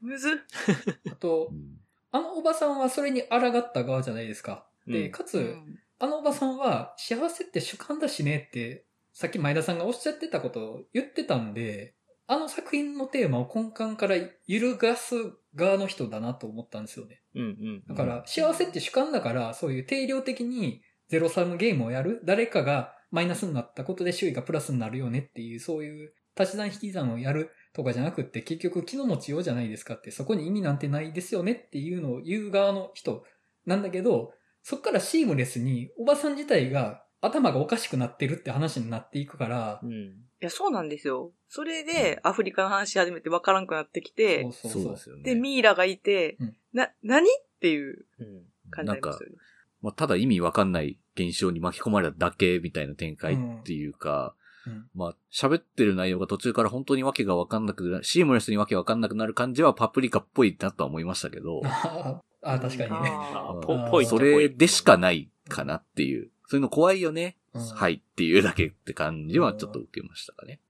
Speaker 3: むずっ
Speaker 1: あと
Speaker 4: う、ん
Speaker 1: あのおばさんはそれに抗った側じゃないですか。で、
Speaker 2: うん
Speaker 1: かつ、
Speaker 3: うん
Speaker 1: あのおばさんは幸せって主観だしねって、さっき前田さんがおっしゃってたことを言ってたんで、あの作品のテーマを根幹から揺るがす側の人だなと思ったんですよね。
Speaker 2: うんうん。
Speaker 1: だから、幸せって主観だから、そういう定量的にゼロサムゲームをやる、誰かがマイナスになったことで周囲がプラスになるよねっていう、そういう足し算引き算をやるとかじゃなくって、結局気の持ちようじゃないですかって、そこに意味なんてないですよねっていうのを言う側の人なんだけど、そっからシームレスに、おばさん自体が頭がおかしくなってるって話になっていくから
Speaker 2: う、ん。
Speaker 3: いや、そうなんですよ。それで、アフリカの話し始めてわからんくなってきて
Speaker 1: そう、そうそう
Speaker 4: そうで。すよね。
Speaker 3: で、ミイラがいて、
Speaker 1: うん
Speaker 3: な、何っていう
Speaker 2: うん。
Speaker 3: 感じになりますよね。
Speaker 4: まあ、ただ意味わかんない現象に巻き込まれただけみたいな展開っていうか、
Speaker 1: うん
Speaker 4: まあ、喋ってる内容が途中から本当にわけがわかんなくなる、シームレスにわけわかんなくなる感じはパプリカっぽいなとは思いましたけど、
Speaker 1: ああ、確かにね。
Speaker 3: あー
Speaker 2: ぽぽいっちゃぽい
Speaker 4: れでしかないかなっていう、そういうの怖いよね、
Speaker 1: うん。
Speaker 4: はいっていうだけって感じはちょっと受けましたかね。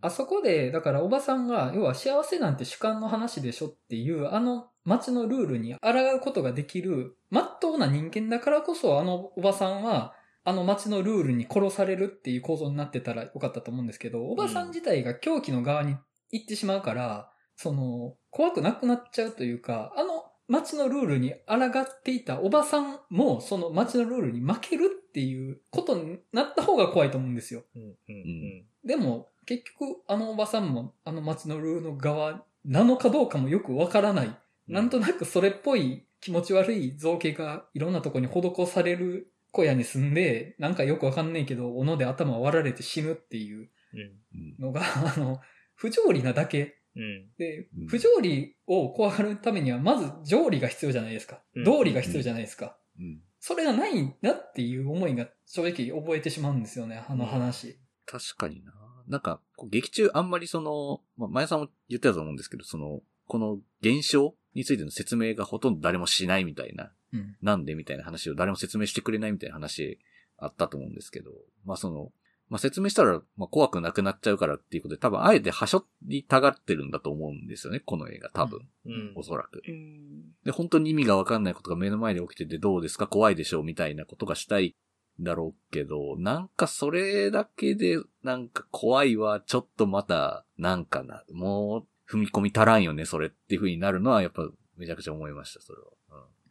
Speaker 1: あそこで、だからおばさんが、要は幸せなんて主観の話でしょっていう、あの街のルールに抗うことができる、まっとうな人間だからこそ、あのおばさんは、あの街のルールに殺されるっていう構造になってたらよかったと思うんですけど、おばさん自体が狂気の側に行ってしまうから、その、怖くなくなっちゃうというか、あの街のルールに抗っていたおばさんも、その街のルールに負けるっていうことになった方が怖いと思うんですよ。
Speaker 2: うんうんうん
Speaker 1: でも、結局、あのおばさんも、あの街のルールの側なのかどうかもよくわからない。なんとなくそれっぽい気持ち悪い造形がいろんなとこに施される小屋に住んで、なんかよくわかんないけど、斧で頭を割られて死ぬっていう
Speaker 2: うん
Speaker 4: うん
Speaker 1: のが、あの、不条理なだけ。
Speaker 2: うん
Speaker 1: で
Speaker 4: うん、
Speaker 1: 不条理を怖がるためには、まず条理が必要じゃないですか。
Speaker 2: うん
Speaker 1: 道理が必要じゃないですか。
Speaker 4: うん
Speaker 1: それがないんだっていう思いが正直覚えてしまうんですよね、あの話。
Speaker 4: 確かにな。なんか、劇中あんまりその、まあ、前さんも言ってたと思うんですけど、その、この現象についての説明がほとんど誰もしないみたいな、
Speaker 1: うん。
Speaker 4: なんでみたいな話を誰も説明してくれないみたいな話あったと思うんですけど、まあその、まあ説明したら、まあ怖くなくなっちゃうからっていうことで、多分あえてはしょりたがってるんだと思うんですよね、この映画、多分、
Speaker 2: うん
Speaker 4: おそらく。
Speaker 3: うん。
Speaker 4: で、本当に意味がわかんないことが目の前で起きててどうですか怖いでしょうみたいなことがしたいだろうけど、なんかそれだけで、なんか怖いはちょっとまた、なんかな、もう踏み込み足らんよね、それっていう風になるのはやっぱめちゃくちゃ思いました、それは。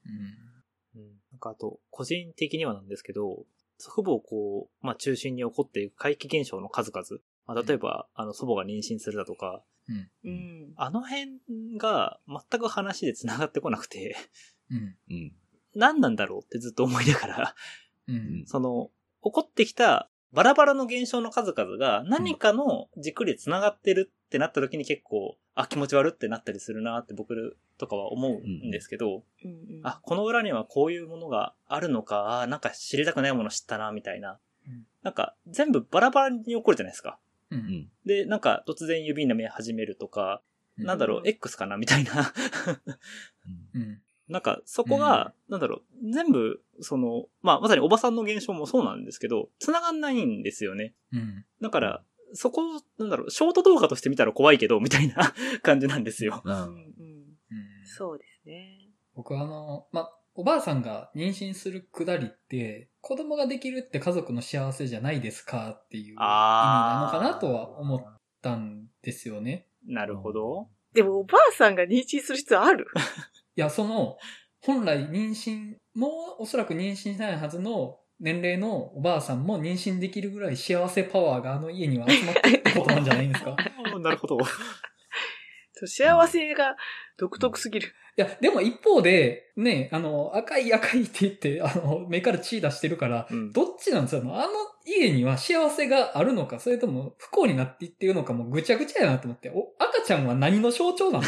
Speaker 1: うん
Speaker 2: うんなんかあと、個人的にはなんですけど、祖父母をこう、まあ中心に起こっていく怪奇現象の数々。まあ、例えば、あの祖母が妊娠するだとか、
Speaker 3: うん。
Speaker 2: あの辺が全く話で繋がってこなくて、
Speaker 1: うん。
Speaker 4: うん。
Speaker 2: 何なんだろうってずっと思いながら、
Speaker 1: うん。
Speaker 2: その、起こってきたバラバラの現象の数々が何かの軸で繋がってるってなった時に結構、あ、気持ち悪ってなったりするなって僕とかは思うんですけど、
Speaker 3: うん。
Speaker 2: あ、この裏にはこういうものがあるのか、あなんか知りたくないもの知ったな、みたいな
Speaker 1: うん。
Speaker 2: なんか全部バラバラに起こるじゃないですか。
Speaker 1: う。
Speaker 4: うんん。
Speaker 2: で、なんか突然指舐め始めるとか、なんだろう、
Speaker 3: うん
Speaker 2: X かなみたいな。
Speaker 1: うん。
Speaker 2: なんかそこが、なんだろう、全部、その、まあまさにおばさんの現象もそうなんですけど、繋がんないんですよね。
Speaker 1: うん。
Speaker 2: だから、そこ、なんだろう、ショート動画として見たら怖いけど、みたいな 感じなんですよ。
Speaker 3: うん。
Speaker 4: あ
Speaker 3: うん。
Speaker 1: うん
Speaker 3: そうですね。
Speaker 1: 僕はあの、ま、おばあさんが妊娠するくだりって、子供ができるって家族の幸せじゃないですかっていう意味なのかなとは思ったんですよね。
Speaker 2: なるほど。
Speaker 3: でもおばあさんが妊娠する必要ある？
Speaker 1: いや、その、本来妊娠、もうおそらく妊娠しないはずの年齢のおばあさんも妊娠できるぐらい幸せパワーがあの家には集まってるってことなんじゃないんですか？い
Speaker 2: なるほど。
Speaker 3: 幸せが独特すぎる。
Speaker 1: や、でも一方で、ね、あの、赤い赤いって言って、あの、目から血出してるから、
Speaker 2: うん
Speaker 1: どっちなんですよ？あの家には幸せがあるのか、それとも不幸になっていってるのかもぐちゃぐちゃやなと思って、お、赤ちゃんは何の象徴なの？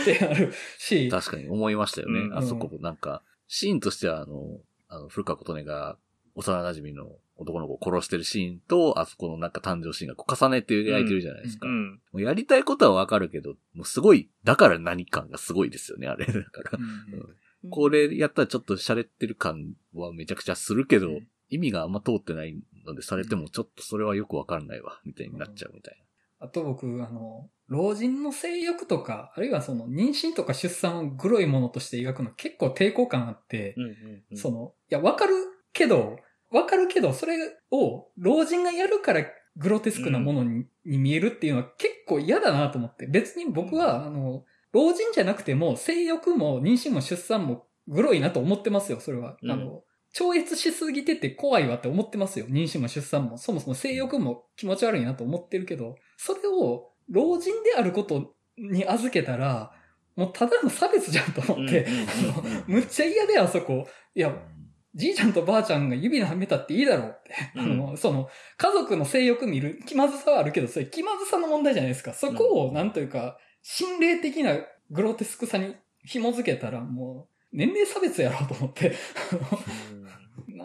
Speaker 1: ってあるし、
Speaker 4: 確かに思いましたよね。
Speaker 2: うん
Speaker 4: あそこ、なんか、シーンとしては、あの、あの、古川琴音が幼馴染の男の子を殺してるシーンと、あそこのなんか誕生シーンがこう重ねて描いてるじゃないですか。
Speaker 2: うん。
Speaker 4: もうやりたいことはわかるけど、もうすごい、だから何感がすごいですよね、あれ。だから。
Speaker 1: うん
Speaker 4: これやったらちょっと洒落ってる感はめちゃくちゃするけど、
Speaker 1: うん
Speaker 4: 意味があんま通ってないのでされてもちょっとそれはよくわかんないわ、みたいになっちゃうみたい
Speaker 1: あと僕、あの、老人の性欲とか、あるいはその妊娠とか出産をグロいものとして描くの結構抵抗感あって、
Speaker 2: うんうんうん。
Speaker 1: その、いや、わかるけど、わかるけど、それを老人がやるからグロテスクなものに,、に見えるっていうのは結構嫌だなと思って。別に僕は、あの、老人じゃなくても、性欲も妊娠も出産もグロいなと思ってますよ、それは。
Speaker 2: うん
Speaker 1: あの、超越しすぎてて怖いわって思ってますよ。妊娠も出産も。そもそも性欲も気持ち悪いなと思ってるけど、それを老人であることに預けたら、もうただの差別じゃんと思って、むっちゃ嫌であそこ。いや、
Speaker 4: な。
Speaker 1: じいちゃんとばあちゃんが指のはめたっていいだろうって。
Speaker 2: うん
Speaker 1: あの、その、家族の性欲見る気まずさはあるけど、それ気まずさの問題じゃないですか。そこを、なんというか、心霊的なグロテスクさに紐づけたら、もう、年齢差別やろうと思って。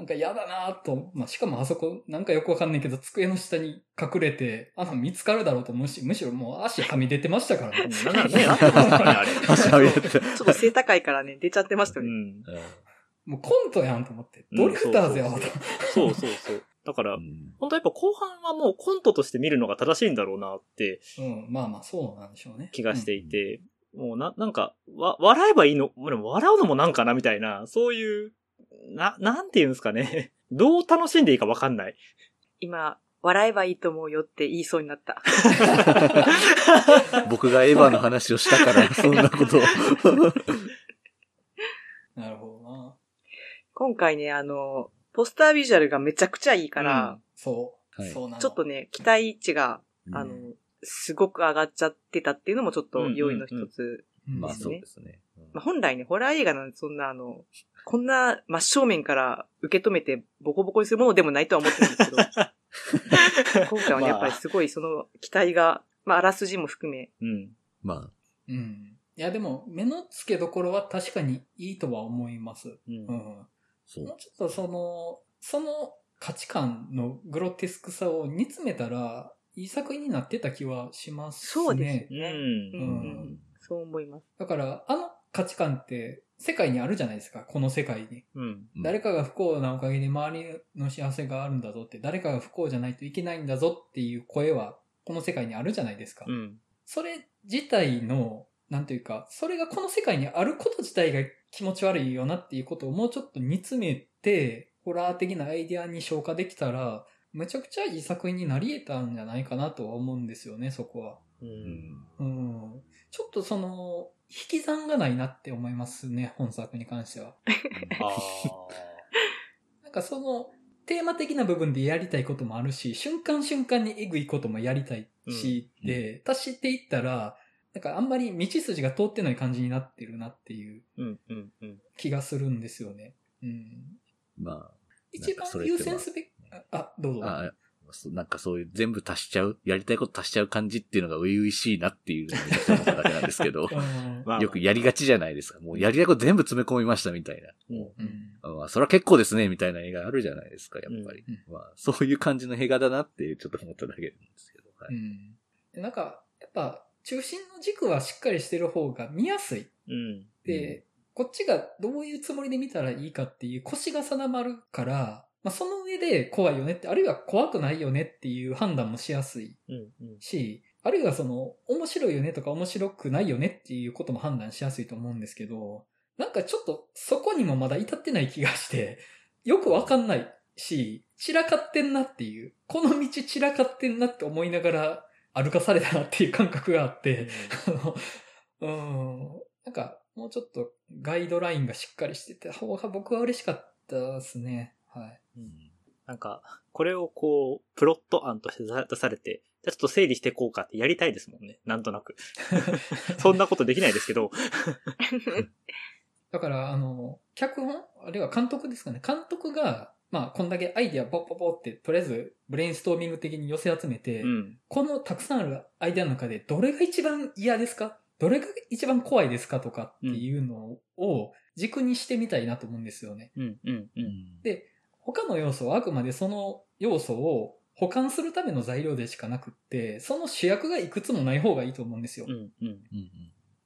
Speaker 1: ななんか嫌だなと、まあ、しかもあそこ、なんかよくわかんないけど、机の下に隠れて、あの、見つかるだろうとむし、むしろもう足はみ出てましたからね。
Speaker 2: なんならね、あってますからね、あれ。
Speaker 4: 足はみ出て
Speaker 3: ちょっと背高いからね、出ちゃってましたよね。
Speaker 2: うん。
Speaker 4: うん
Speaker 1: もうコントやんと思って。ドリフターズやわと。
Speaker 2: そうそうそう。だから、
Speaker 4: うん
Speaker 2: 本当やっぱ後半はもうコントとして見るのが正しいんだろうなって
Speaker 1: うん、まあまあ、そうなんでしょうね。
Speaker 2: 気がしていて、もうな、なんか、わ、笑えばいいの、でも笑うのもなんかなみたいな、そういう、な、なんて言うんですかね。どう楽しんでいいかわかんない。
Speaker 3: 今、笑えばいいと思うよって言いそうになった。
Speaker 4: 僕がエヴァの話をしたから、そんなことを。
Speaker 1: なるほどな。
Speaker 3: 今回ね、あの、ポスタービジュアルがめちゃくちゃいいから、
Speaker 1: そう。
Speaker 4: はい
Speaker 1: そうなの。
Speaker 3: ちょっとね、期待値が、あの、すごく上がっちゃってたっていうのもちょっと要因の一つ。
Speaker 1: うん、
Speaker 4: まあそうですね。
Speaker 3: まあ、本来ね、ホラー映画なんでそんなあの、こんな真正面から受け止めてボコボコにするものでもないとは思ってるんですけど、今回はね、
Speaker 2: まあ
Speaker 3: やっぱりすごいその期待が、まあ、あらすじも含め、
Speaker 2: うん。
Speaker 4: ま
Speaker 1: うん。いや、でも、目の付けどころは確かにいいとは思います。
Speaker 2: う。
Speaker 1: うん
Speaker 4: う
Speaker 1: もう。ちょっとその、その価値観のグロテスクさを煮詰めたら、いい作品になってた気はしますね。
Speaker 3: そうです
Speaker 2: う。
Speaker 3: ね。うん
Speaker 1: うん
Speaker 3: うんそう思います。
Speaker 1: だから、あの価値観って世界にあるじゃないですか、この世界に。
Speaker 2: うん。
Speaker 4: うん
Speaker 1: 誰かが不幸なおかげで周りの幸せがあるんだぞって、誰かが不幸じゃないといけないんだぞっていう声は、この世界にあるじゃないですか。
Speaker 2: うん。
Speaker 1: それ自体の、なんていうか、それがこの世界にあること自体が気持ち悪いよなっていうことをもうちょっと煮詰めて、ホラー的なアイデアに消化できたら、めちゃくちゃいい作品になり得たんじゃないかなとは思うんですよね、そこは。
Speaker 2: う。
Speaker 4: うんん
Speaker 1: うん。ちょっとその、引き算がないなって思いますね、本作に関しては。
Speaker 2: あ
Speaker 1: なんかその、テーマ的な部分でやりたいこともあるし、瞬間瞬間にエグいこともやりたいし、
Speaker 4: うん
Speaker 1: で、足していったら、なんかあんまり道筋が通ってない感じになってるなっていう
Speaker 2: ーうん。うん。うん。
Speaker 1: 気がするんですよね。うん。
Speaker 4: ま
Speaker 1: 一番優先すべき、ああ、どうぞ。
Speaker 4: あ、なんかそういう全部足しちゃう、やりたいこと足しちゃう感じっていうのが初々しいなっていうのをめちゃくちゃ思っただけなんですけど、よくやりがちじゃないですか。もうやりたいこと全部詰め込みましたみたいな。
Speaker 2: うん
Speaker 1: うん
Speaker 4: まあ、それは結構ですね、みたいな映画あるじゃないですか、やっぱり。
Speaker 1: うん
Speaker 4: まあ、そういう感じの映画だなってちょっと思っただけなんですけど。はい
Speaker 1: うん。でなんか、やっぱ、中心の軸はしっかりしてる方が見やすい。
Speaker 2: うん。
Speaker 1: で、こっちがどういうつもりで見たらいいかっていう腰が定まるから、まあ、その上で怖いよねって、あるいは怖くないよねっていう判断もしやすい
Speaker 2: うん。うん。
Speaker 1: し、あるいはその、面白いよねとか面白くないよねっていうことも判断しやすいと思うんですけど、なんかちょっとそこにもまだ至ってない気がして、よくわかんないし、散らかってんなっていう、この道散らかってんなって思いながら歩かされたなっていう感覚があって、あの、うん、なんか、もうちょっとガイドラインがしっかりしてた方が僕は嬉しかったですね。はい。
Speaker 2: うんなんか、これをこう、プロット案として出されて、じゃあちょっと整理していこうかってやりたいですもんね。なんとなく。そんなことできないですけど。
Speaker 1: だから、あの、脚本？あるいは監督ですかね。監督が、まあ、こんだけアイディアポッポッポって、とりあえず、ブレインストーミング的に寄せ集めて、
Speaker 2: うん。
Speaker 1: このたくさんあるアイデアの中で、どれが一番嫌ですか？どれが一番怖いですかとかっていうのを軸にしてみたいなと思うんですよね。
Speaker 2: うん。うん。うん。
Speaker 1: で、他の要素はあくまでその要素を保管するための材料でしかなくって、その主役がいくつもない方がいいと思うんですよ。
Speaker 2: うん。うん。
Speaker 4: うん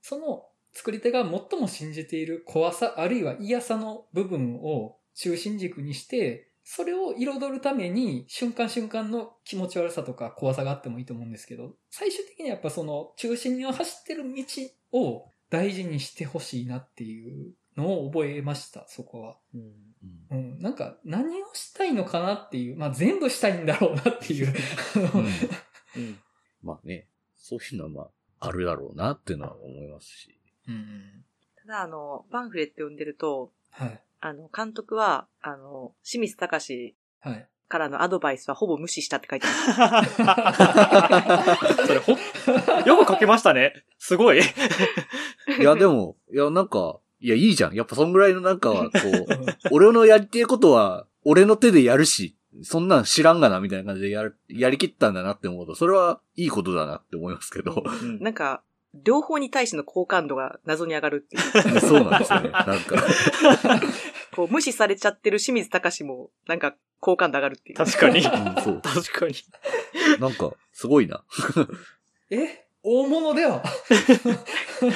Speaker 1: その作り手が最も信じている怖さ、あるいは嫌さの部分を中心軸にして、それを彩るために瞬間瞬間の気持ち悪さとか怖さがあってもいいと思うんですけど、最終的にはやっぱその中心に走ってる道を大事にしてほしいなっていうのを覚えました、そこは。
Speaker 2: うん。
Speaker 4: うん
Speaker 1: うん、なんか何をしたいのかなっていう、まあ全部したいんだろうなっていう。
Speaker 4: うん
Speaker 2: うん。
Speaker 4: まあね、そういうのはまあ、あるだろうなっていうのは思いますし。
Speaker 1: うん
Speaker 3: ただ、あの、パンフレって呼んでると、
Speaker 1: はい。
Speaker 3: あの、監督は、あの、清水隆
Speaker 1: はい。
Speaker 3: からのアドバイスはほぼ無視したって書いてます。
Speaker 2: それほん、よく書けましたね。すごい。
Speaker 4: いや、でも、いや、なんか、いや、いいじゃん。やっぱそんぐらいのなんかは、こう、俺のやりてえことは、俺の手でやるし、そんなん知らんがな、みたいな感じでやる、やりきったんだなって思うと、それはいいことだなって思いますけど。
Speaker 2: うん
Speaker 3: なんか、両方に対しての好感度が謎に上がるっていう。
Speaker 4: そうなんですよね。なんか、
Speaker 3: こう無視されちゃってる清水隆も、なんか好感度上がるっていう。
Speaker 2: 確かに。
Speaker 4: うんそう。
Speaker 2: 確かに。
Speaker 4: なんか、すごいな。
Speaker 1: え？大物では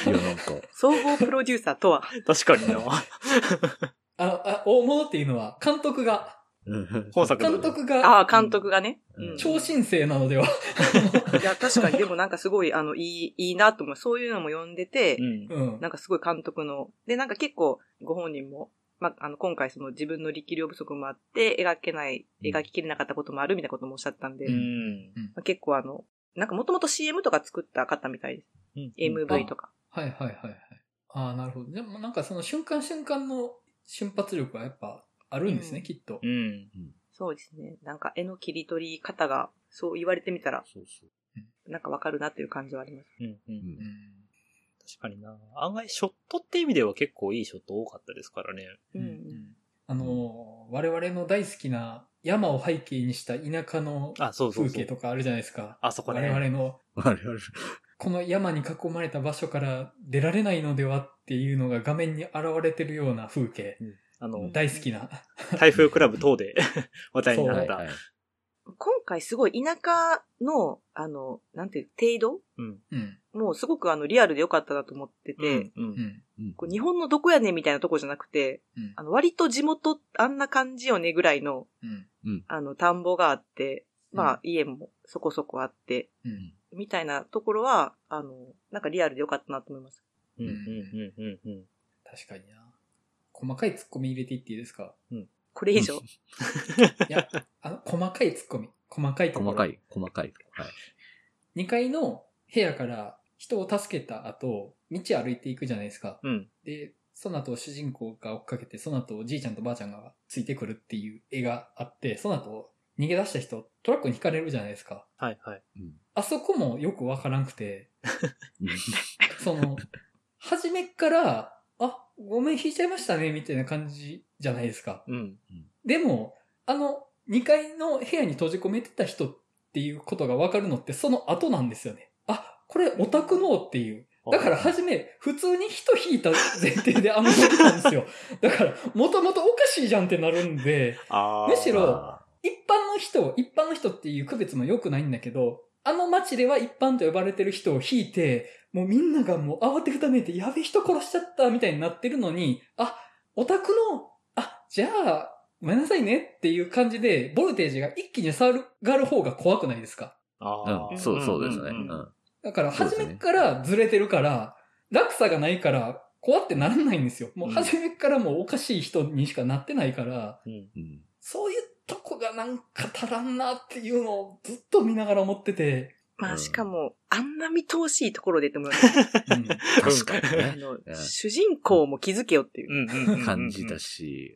Speaker 4: いや、なんか、
Speaker 3: 総合プロデューサーとは。
Speaker 2: 確かにな。
Speaker 1: あ、あ、大物っていうのは、監督が、
Speaker 2: 本作の
Speaker 1: 監督が、
Speaker 3: ああ、監督がね。
Speaker 4: うん
Speaker 1: 超新星なのでは。
Speaker 3: いや、確かに、でもなんかすごい、あの、いい、いいなと思う。そういうのも読んでて、
Speaker 2: うん。
Speaker 1: うん。
Speaker 3: なんかすごい監督の、で、なんか結構、ご本人も、まあ、あの、今回その自分の力量不足もあって、描けない、
Speaker 4: うん
Speaker 3: 描ききれなかったこともあるみたいなこともおっしゃったんで、
Speaker 2: う
Speaker 3: ま
Speaker 2: ん。
Speaker 3: あ、結構あの、なんかもともと CM とか作った方みたいです。
Speaker 2: うん
Speaker 3: MV とか。
Speaker 1: はいはいはいはい。ああ、なるほど。でもなんかその瞬間瞬間の瞬発力はやっぱあるんですね、
Speaker 3: うん
Speaker 1: きっと
Speaker 2: う。ん。
Speaker 3: そうですね。なんか絵の切り取り方が、そう言われてみたら、
Speaker 4: そうそう。
Speaker 3: なんかわかるなっていう感じはあります。
Speaker 2: うん。う。
Speaker 4: うんん
Speaker 1: うん
Speaker 2: 確かにな。案外、ショットって意味では結構いいショット多かったですからね。
Speaker 3: うん。
Speaker 1: うんあのー、我々の大好きな山を背景にした田舎の
Speaker 2: あ、そうそうそう
Speaker 1: 風景。とかあるじゃないですか。
Speaker 2: あそこね。
Speaker 1: 我々の
Speaker 4: 我々、
Speaker 1: この山に囲まれた場所から出られないのではっていうのが画面に現れてるような風景。
Speaker 2: あの、
Speaker 1: 大好きな。
Speaker 2: 台風クラブ等で 話題になった。
Speaker 4: はいはい。
Speaker 3: 今回すごい田舎の、あの、なんていう、程度？
Speaker 2: うん。
Speaker 1: うん。
Speaker 3: もうすごくあの、リアルで良かったなと思ってて、
Speaker 2: うん。う。
Speaker 1: うんん。
Speaker 4: うん
Speaker 3: こう日本のどこやねんみたいなとこじゃなくて、
Speaker 1: うん
Speaker 3: あの、割と地元あんな感じよねぐらいの、
Speaker 1: うん。
Speaker 3: あの、田んぼがあって、まあ、
Speaker 1: うん
Speaker 3: 家もそこそこあって、
Speaker 1: うん。
Speaker 3: みたいなところは、あの、なんかリアルで良かったなと思います。
Speaker 2: うん。うん。うん。うん。うん。
Speaker 1: 確かにな。細かいツッコミ入れていっていいですか？
Speaker 3: これ以上。
Speaker 1: いや、あの、細かいツッコミ。細かいところ。
Speaker 4: 細かい、細かい。はい。
Speaker 1: 2階の部屋から人を助けた後、道歩いていくじゃないですか。
Speaker 2: うん。
Speaker 1: で、その後主人公が追っかけて、その後おじいちゃんとばあちゃんがついてくるっていう絵があって、その後逃げ出した人、トラックに引かれるじゃないですか。
Speaker 2: はいはい。
Speaker 4: うん
Speaker 1: あそこもよくわからんくて、
Speaker 4: うん
Speaker 1: その、初めっから、あ、ごめん、引いちゃいましたね、みたいな感じじゃないですか。
Speaker 2: うん。
Speaker 1: でも、あの、2階の部屋に閉じ込めてた人っていうことがわかるのってその後なんですよね。あ、これオタクのっていう。だから初め、普通に人引いた前提であの人たんですよ。だから、もともとおかしいじゃんってなるんで、
Speaker 2: あー
Speaker 1: むしろ
Speaker 4: あ
Speaker 1: 一般の人、一般の人っていう区別も良くないんだけど、あの街では一般と呼ばれてる人を引いて、もうみんながもう慌てふためいて、やべえ人殺しちゃったみたいになってるのに、あ、オタクの、あ、じゃあ、ごめんなさいねっていう感じで、ボルテージが一気に下がる方が怖くないですか？
Speaker 2: あー
Speaker 4: うん、そう、そうですね。
Speaker 2: ん
Speaker 4: うん。
Speaker 1: だから、初めからずれてるから、落差がないから、怖ってならないんですよ。もう
Speaker 2: うん
Speaker 1: 初めからもうおかしい人にしかなってないから、
Speaker 2: うん。
Speaker 4: うん
Speaker 1: そういうとこがなんか足らんなっていうのをずっと見ながら思ってて、
Speaker 3: まあ、
Speaker 4: うん
Speaker 3: しかも、あんな見通しいところでって思います。
Speaker 1: うん
Speaker 4: 確かに
Speaker 3: あ
Speaker 4: ね。
Speaker 3: 主人公も気づけよっていう。
Speaker 4: 感じだし、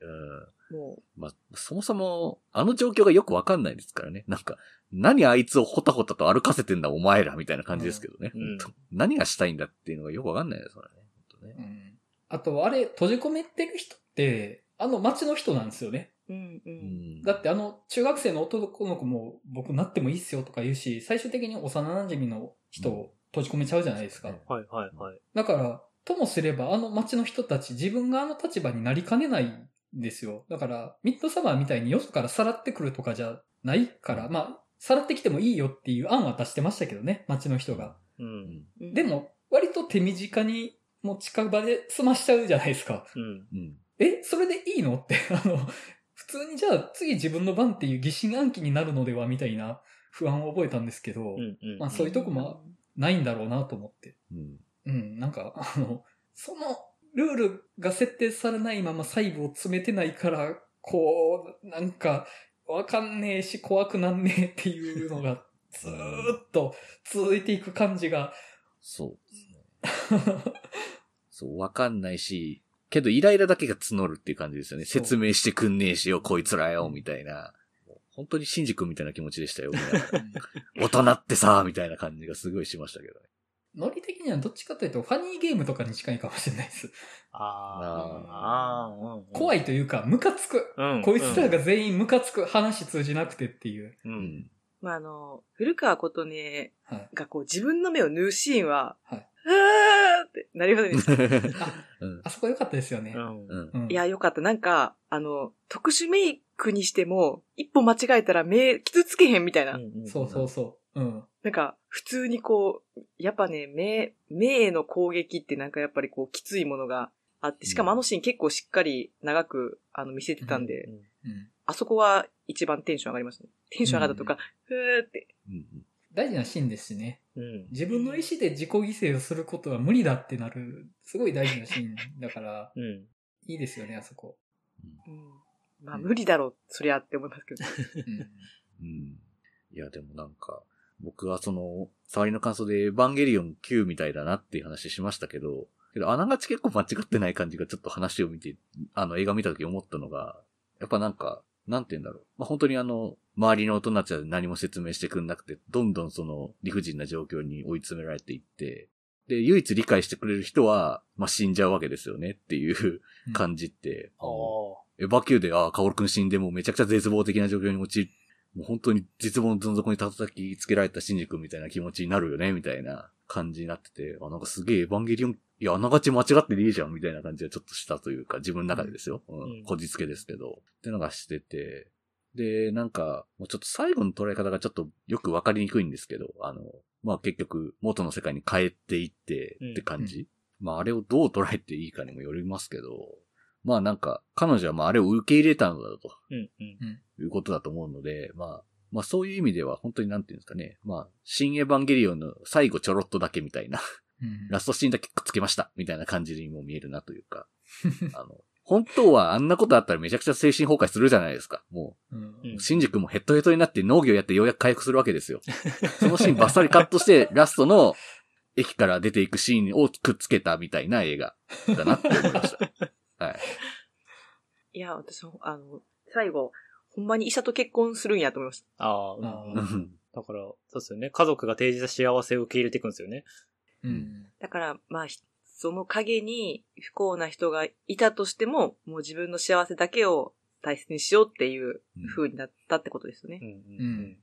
Speaker 4: うん。
Speaker 3: も
Speaker 4: まあ、そもそも、あの状況がよくわかんないですからね。なんか、何あいつをほたほたと歩かせてんだお前らみたいな感じですけどね。
Speaker 2: うん
Speaker 4: 何がしたいんだっていうのがよくわかんないですからね。ね
Speaker 1: うんあと、あれ、閉じ込めてる人って、あの街の人なんですよね。
Speaker 3: う、うんう。
Speaker 4: うんん
Speaker 1: だってあの、中学生の男の子も僕なってもいいっすよとか言うし、最終的に幼馴染の人を閉じ込めちゃうじゃないですか。
Speaker 4: うん
Speaker 2: はいはいはい。
Speaker 1: だから、ともすればあの街の人たち自分があの立場になりかねないんですよ。だから、ミッドサマーみたいによそからさらってくるとかじゃないから、まあ、さらってきてもいいよっていう案は出してましたけどね、街の人が。
Speaker 2: うん。
Speaker 3: うん
Speaker 1: で、も、割と手短に、もう近場で済ましちゃうじゃないですか。
Speaker 2: うん。
Speaker 4: うん。
Speaker 1: え、それでいいのって、あの、普通にじゃあ次自分の番っていう疑心暗鬼になるのではみたいな不安を覚えたんですけど。まあそういうとこもないんだろうなと思って。
Speaker 4: うん。
Speaker 1: うん、なんか、あの、そのルールが設定されないまま細部を詰めてないから、こう、なんか、わかんねえし怖くなんねえっていうのがずーっと続いていく感じが、
Speaker 4: そうですね。そう、わかんないし、けどイライラだけが募るっていう感じですよね。説明してくんねえしよ、こいつらよ、みたいな。本当にシンジ君みたいな気持ちでしたよ。大人ってさ、みたいな感じがすごいしましたけどね。
Speaker 1: ノリ的にはどっちかというとファニーゲームとかに近いかもしれないです。
Speaker 2: あーあー、うん。い。
Speaker 1: 怖いというか、ムカつく。
Speaker 2: うん。
Speaker 1: こいつらが全員ムカつく話通じなくてっていう。
Speaker 2: う。
Speaker 4: うんん。
Speaker 3: まあ、あの、古川琴音
Speaker 1: はい。
Speaker 3: がこう自分の目を縫うシーンは、
Speaker 1: はい。
Speaker 3: ーってなりませんでした。
Speaker 4: うん
Speaker 1: あそこ良かったですよね
Speaker 3: いや、よかった。なんか、あの、特殊メイクにしても、一歩間違えたら目傷つけへんみたいな。
Speaker 1: そうそうそう。うん。
Speaker 3: なんか、普通にこう、やっぱね、目、目への攻撃ってなんかやっぱりこう、きついものがあって、しかもあのシーン結構しっかり長く、あの、見せてたんで、
Speaker 2: うん
Speaker 1: うん。
Speaker 3: あそこは一番テンション上がりましたね。テンション上がったとか、ふーって。
Speaker 4: うん
Speaker 1: 大事なシーンですしね。
Speaker 2: うん。
Speaker 1: 自分の意思で自己犠牲をすることは無理だってなる、すごい大事なシーンだから、
Speaker 2: うん。
Speaker 1: いいですよね、あそこ。
Speaker 3: うん。まあ、無理だろう、そりゃって思いますけど。
Speaker 1: うん。
Speaker 4: うん。いや、でもなんか、僕はその、触りの感想でエヴァンゲリオン9みたいだなっていう話しましたけど、けどあながち結構間違ってない感じがちょっと話を見て、あの映画見た時思ったのが、やっぱなんか、なんて言うんだろう。まあ、本当にあの、周りの大人たちは何も説明してくんなくて、どんどんその理不尽な状況に追い詰められていって、で、唯一理解してくれる人は、まあ、死んじゃうわけですよねっていう感じって、
Speaker 2: ああ。
Speaker 4: エヴァ級で、ああ、カオルくん死んでもうめちゃくちゃ絶望的な状況に陥る。もう本当に絶望のどん底に叩きつけられたシンジ君みたいな気持ちになるよね、みたいな感じになってて、あ、なんかすげえエヴァンゲリオン、いや、あながち間違ってねえじゃん、みたいな感じがちょっとしたというか、自分の中でですよ。うん。
Speaker 2: うん
Speaker 4: こじつけですけど。ってのがしてて、で、なんか、もうちょっと最後の捉え方がちょっとよくわかりにくいんですけど、あの、まあ結局、元の世界に帰っていってって感じ。まああれをどう捉えていいかにもよりますけど、まあなんか、彼女はまああれを受け入れたのだと
Speaker 2: うん。うん。
Speaker 4: いうことだと思うので、まあ、まあそういう意味では本当になんていうんですかね。まあ、新エヴァンゲリオンの最後ちょろっとだけみたいな、
Speaker 1: うん。
Speaker 4: ラストシーンだけくっつけましたみたいな感じにも見えるなというか、あの、本当はあんなことあったらめちゃくちゃ精神崩壊するじゃないですか。も
Speaker 1: うん
Speaker 2: うん
Speaker 4: う、シンジ君もヘッドヘッドになって農業やってようやく回復するわけですよ。そのシーンバッサリカットして、ラストの駅から出ていくシーンをくっつけたみたいな映画だなって思いました。はい。
Speaker 3: いや、私も、あの、最後、ほんまに医者と結婚するんやと思いました。
Speaker 2: ああ、うん。だから、そうですよね。家族が提示した幸せを受け入れていくんですよね。
Speaker 1: うん。
Speaker 3: だから、まあ、ひその陰に不幸な人がいたとしても、もう自分の幸せだけを大切にしようっていう風になったってことですよね。
Speaker 2: うん。
Speaker 1: うん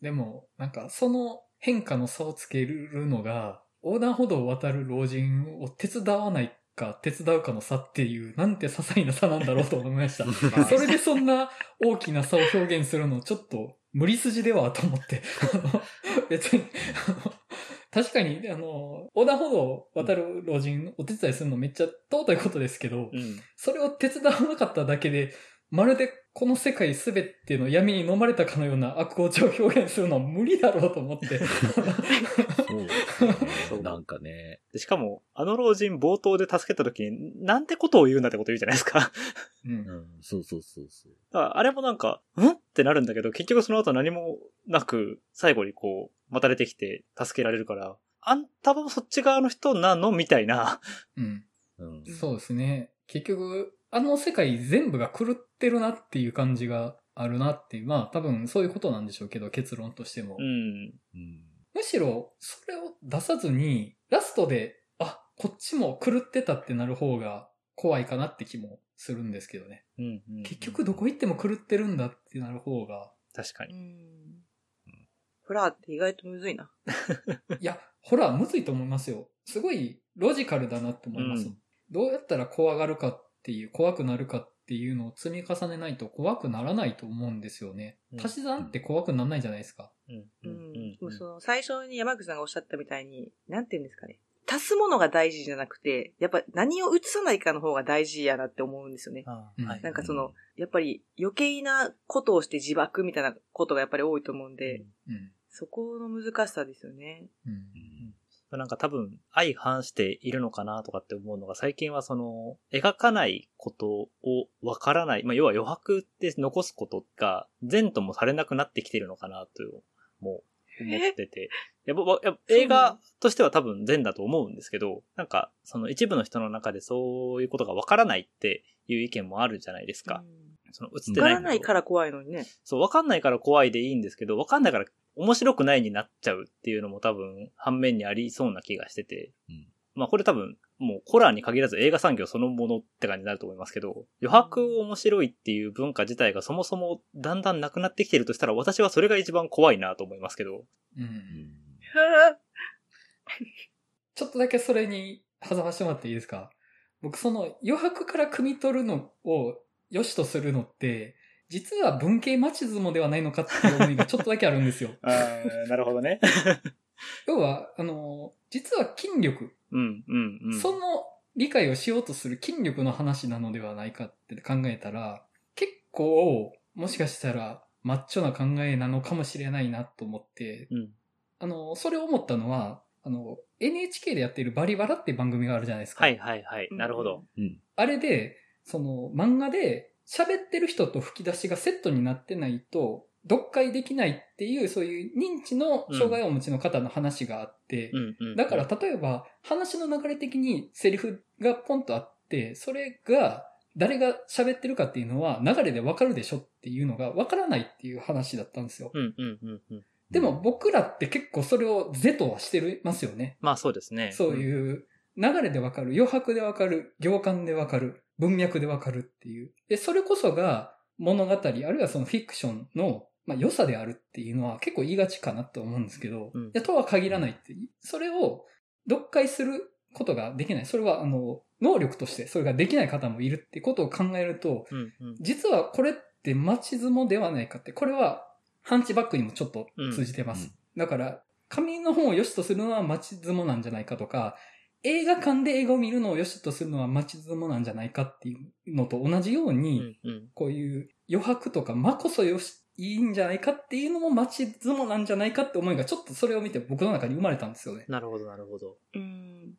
Speaker 1: でも、なんか、その変化の差をつけるのが、横断歩道を渡る老人を手伝わないか、手伝うかの差っていう、なんて些細な差なんだろうと思いました。
Speaker 2: ま あ
Speaker 1: それでそんな大きな差を表現するの、ちょっと無理筋ではと思って。あの別に、確かに、あの、横断歩道を渡る老人お手伝いするのめっちゃ尊いことですけど、
Speaker 2: うん。
Speaker 1: それを手伝わなかっただけで、まるでこの世界すべての闇に飲まれたかのような悪を表現するのは無理だろうと思って。
Speaker 4: そうね なんかね。
Speaker 2: でしかも、あの老人冒頭で助けた時に、なんてことを言うんだってこと言うじゃないですか。
Speaker 1: うん
Speaker 4: うん、そうそうそうそう。
Speaker 2: あれもなんか、ん？ってなるんだけど、結局その後何もなく、最後にこう、また出てきて助けられるから、あんたもそっち側の人なの？みたいな。
Speaker 1: うん。
Speaker 4: うん。
Speaker 1: そうですね。結局、あの世界全部が狂ってるなっていう感じがあるなっていう。まあ多分そういうことなんでしょうけど、結論としても。
Speaker 2: うん。
Speaker 4: うん。
Speaker 1: むしろ、それを出さずに、ラストで、あ、こっちも狂ってたってなる方が怖いかなって気もするんですけどね。
Speaker 2: うん。うん
Speaker 1: 結局どこ行っても狂ってるんだってなる方が、
Speaker 2: 確かに。
Speaker 3: うん。ホラーって意外とむずいな。
Speaker 1: いや、ホラーむずいと思いますよ。すごいロジカルだなと思います。
Speaker 2: うん
Speaker 1: どうやったら怖がるかっていう、怖くなるかっていうのを積み重ねないと怖くならないと思うんですよね。
Speaker 2: うん
Speaker 1: 足し算って怖くならないじゃないですか。
Speaker 2: うん。
Speaker 3: う
Speaker 2: うん
Speaker 3: ん。
Speaker 2: ん
Speaker 3: もうその最初に山口さんがおっしゃったみたいに、なんて言うんですかね。足すものが大事じゃなくて、やっぱ何を移さないかの方が大事やなって思うんですよね。
Speaker 1: うん
Speaker 2: あはい。
Speaker 3: なんかその、やっぱり余計なことをして自爆みたいなことがやっぱり多いと思うんで、
Speaker 1: うん。
Speaker 3: そこの難しさですよね。
Speaker 1: うん。
Speaker 2: なんか多分相反しているのかなとかって思うのが最近はその描かないことをわからない、まあ要は余白で残すことが善ともされなくなってきてるのかなともう思ってて。いやぼや映画としては多分善だと思うんですけど、なんかその一部の人の中でそういうことがわからないっていう意見もあるじゃないですか。その映って
Speaker 3: わ
Speaker 2: ないこと
Speaker 3: からないから怖いのにね。
Speaker 2: そう、わかんないから怖いでいいんですけど、わかんないから面白くないになっちゃうっていうのも多分反面にありそうな気がしてて。
Speaker 4: うん
Speaker 2: まあこれ多分もうホラーに限らず映画産業そのものって感じになると思いますけど、余白を面白いっていう文化自体がそもそもだんだんなくなってきてるとしたら私はそれが一番怖いなと思いますけど。
Speaker 1: うん。ちょっとだけそれに挟ましてもらっていいですか？僕その余白から汲み取るのを良しとするのって、実は文系マチズモではないのかっていう思いがちょっとだけあるんですよ。
Speaker 2: ああ、なるほどね。
Speaker 1: 要は、あの、実は筋力、
Speaker 2: うん、うん、うん。
Speaker 1: その理解をしようとする筋力の話なのではないかって考えたら、結構、もしかしたら、マッチョな考えなのかもしれないなと思って、
Speaker 2: うん。
Speaker 1: あの、それを思ったのは、あの、NHK でやっているバリバラっていう番組があるじゃないですか。
Speaker 2: はい、はい、はい。なるほど。
Speaker 4: うん。
Speaker 1: あれで、その漫画で喋ってる人と吹き出しがセットになってないと、読解できないっていう、そういう認知の障害をお持ちの方の話があって。だから、例えば、話の流れ的にセリフがポンとあって、それが、誰が喋ってるかっていうのは流れでわかるでしょっていうのがわからないっていう話だったんですよ。でも僕らって結構それを是とはしてますよね。
Speaker 2: まあそうですね。
Speaker 1: そういう流れでわかる、余白でわかる、行間でわかる、文脈でわかるっていう。で、それこそが物語、あるいはそのフィクションの、まあ、良さであるっていうのは結構言いがちかなと思うんですけど、
Speaker 2: うん
Speaker 1: いやとは限らないっていう。それを読解することができない。それは、あの、能力としてそれができない方もいるってことを考えると、
Speaker 2: うん、うん。
Speaker 1: 実はこれってマチズモではないかって、これはハンチバックにもちょっと通じてます。
Speaker 4: うん
Speaker 1: だから、紙の本を良しとするのはマチズモなんじゃないかとか、映画館で映画を見るのを良しとするのはマチズモなんじゃないかっていうのと同じよう
Speaker 2: う
Speaker 1: に、
Speaker 2: ん、うん。
Speaker 1: こういう余白とか間こそよし、いいんじゃないかっていうのもマチズモなんじゃないかって思いがちょっとそれを見て僕の中に生まれたんですよね。
Speaker 2: なるほど、なるほど。
Speaker 3: うん。
Speaker 4: うん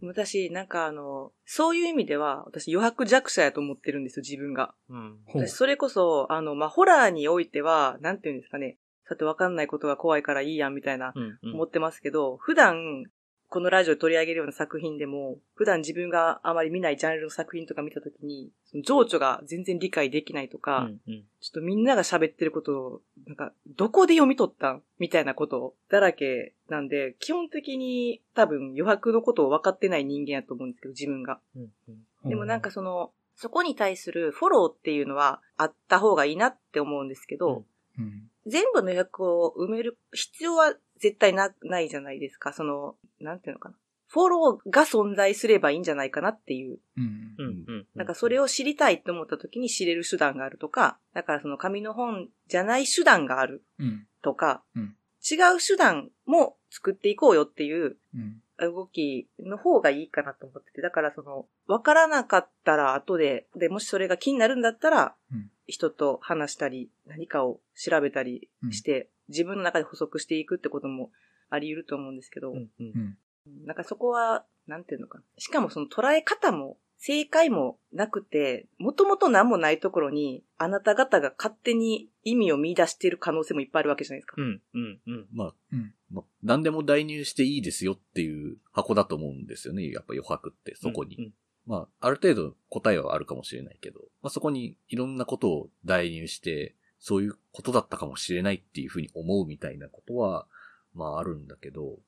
Speaker 3: 私、なんかあの、そういう意味では、私余白弱者やと思ってるんですよ、自分が。
Speaker 2: うん。
Speaker 3: 私、それこそ、あの、まあ、ホラーにおいては、なんていうんですかね。さてわかんないことが怖いからいいやん、みたいな、
Speaker 2: うん、うん。
Speaker 3: 思ってますけど、普段、このラジオで取り上げるような作品でも、普段自分があまり見ないジャンルの作品とか見たときに、その情緒が全然理解できないとか、
Speaker 2: うん、うん。
Speaker 3: ちょっとみんなが喋ってることを、なんか、どこで読み取ったんみたいなことだらけなんで、基本的に多分余白のことを分かってない人間やと思うんですけど、自分が。
Speaker 2: うん、うん。
Speaker 3: でもなんかその、そこに対するフォローっていうのはあった方がいいなって思うんですけど、
Speaker 1: うん。
Speaker 3: 全部の余白を埋める必要は絶対な、ないじゃないですか。その、なんていうのかな。フォローが存在すればいいんじゃないかなっていう。
Speaker 1: うん。
Speaker 2: うん、うん。
Speaker 3: なんかそれを知りたいって思った時に知れる手段があるとか、だからその紙の本じゃない手段がある
Speaker 1: うん。
Speaker 3: とか、
Speaker 1: うん
Speaker 3: 違う手段も作っていこうよっていう
Speaker 1: うん。
Speaker 3: 動きの方がいいかなと思ってて、だからその、わからなかったら後で、で、もしそれが気になるんだったら、
Speaker 1: うん
Speaker 3: 人と話したり、何かを調べたりして、自分の中で補足していくってこともあり得ると思うんですけど、
Speaker 2: うん、うん
Speaker 1: う。ん。
Speaker 3: なんかそこは、なんていうのかな。しかもその捉え方も、正解もなくて、もともと何もないところに、あなた方が勝手に意味を見出している可能性もいっぱいあるわけじゃないですか。
Speaker 2: うん、うん、うん。
Speaker 4: まあ、
Speaker 1: うん。
Speaker 4: まあ、何でも代入していいですよっていう箱だと思うんですよね。やっぱ余白って、そこに。
Speaker 2: うん。
Speaker 4: まあ、ある程度答えはあるかもしれないけど、まあそこにいろんなことを代入して、そういうことだったかもしれないっていうふうに思うみたいなことは、まああるんだけど、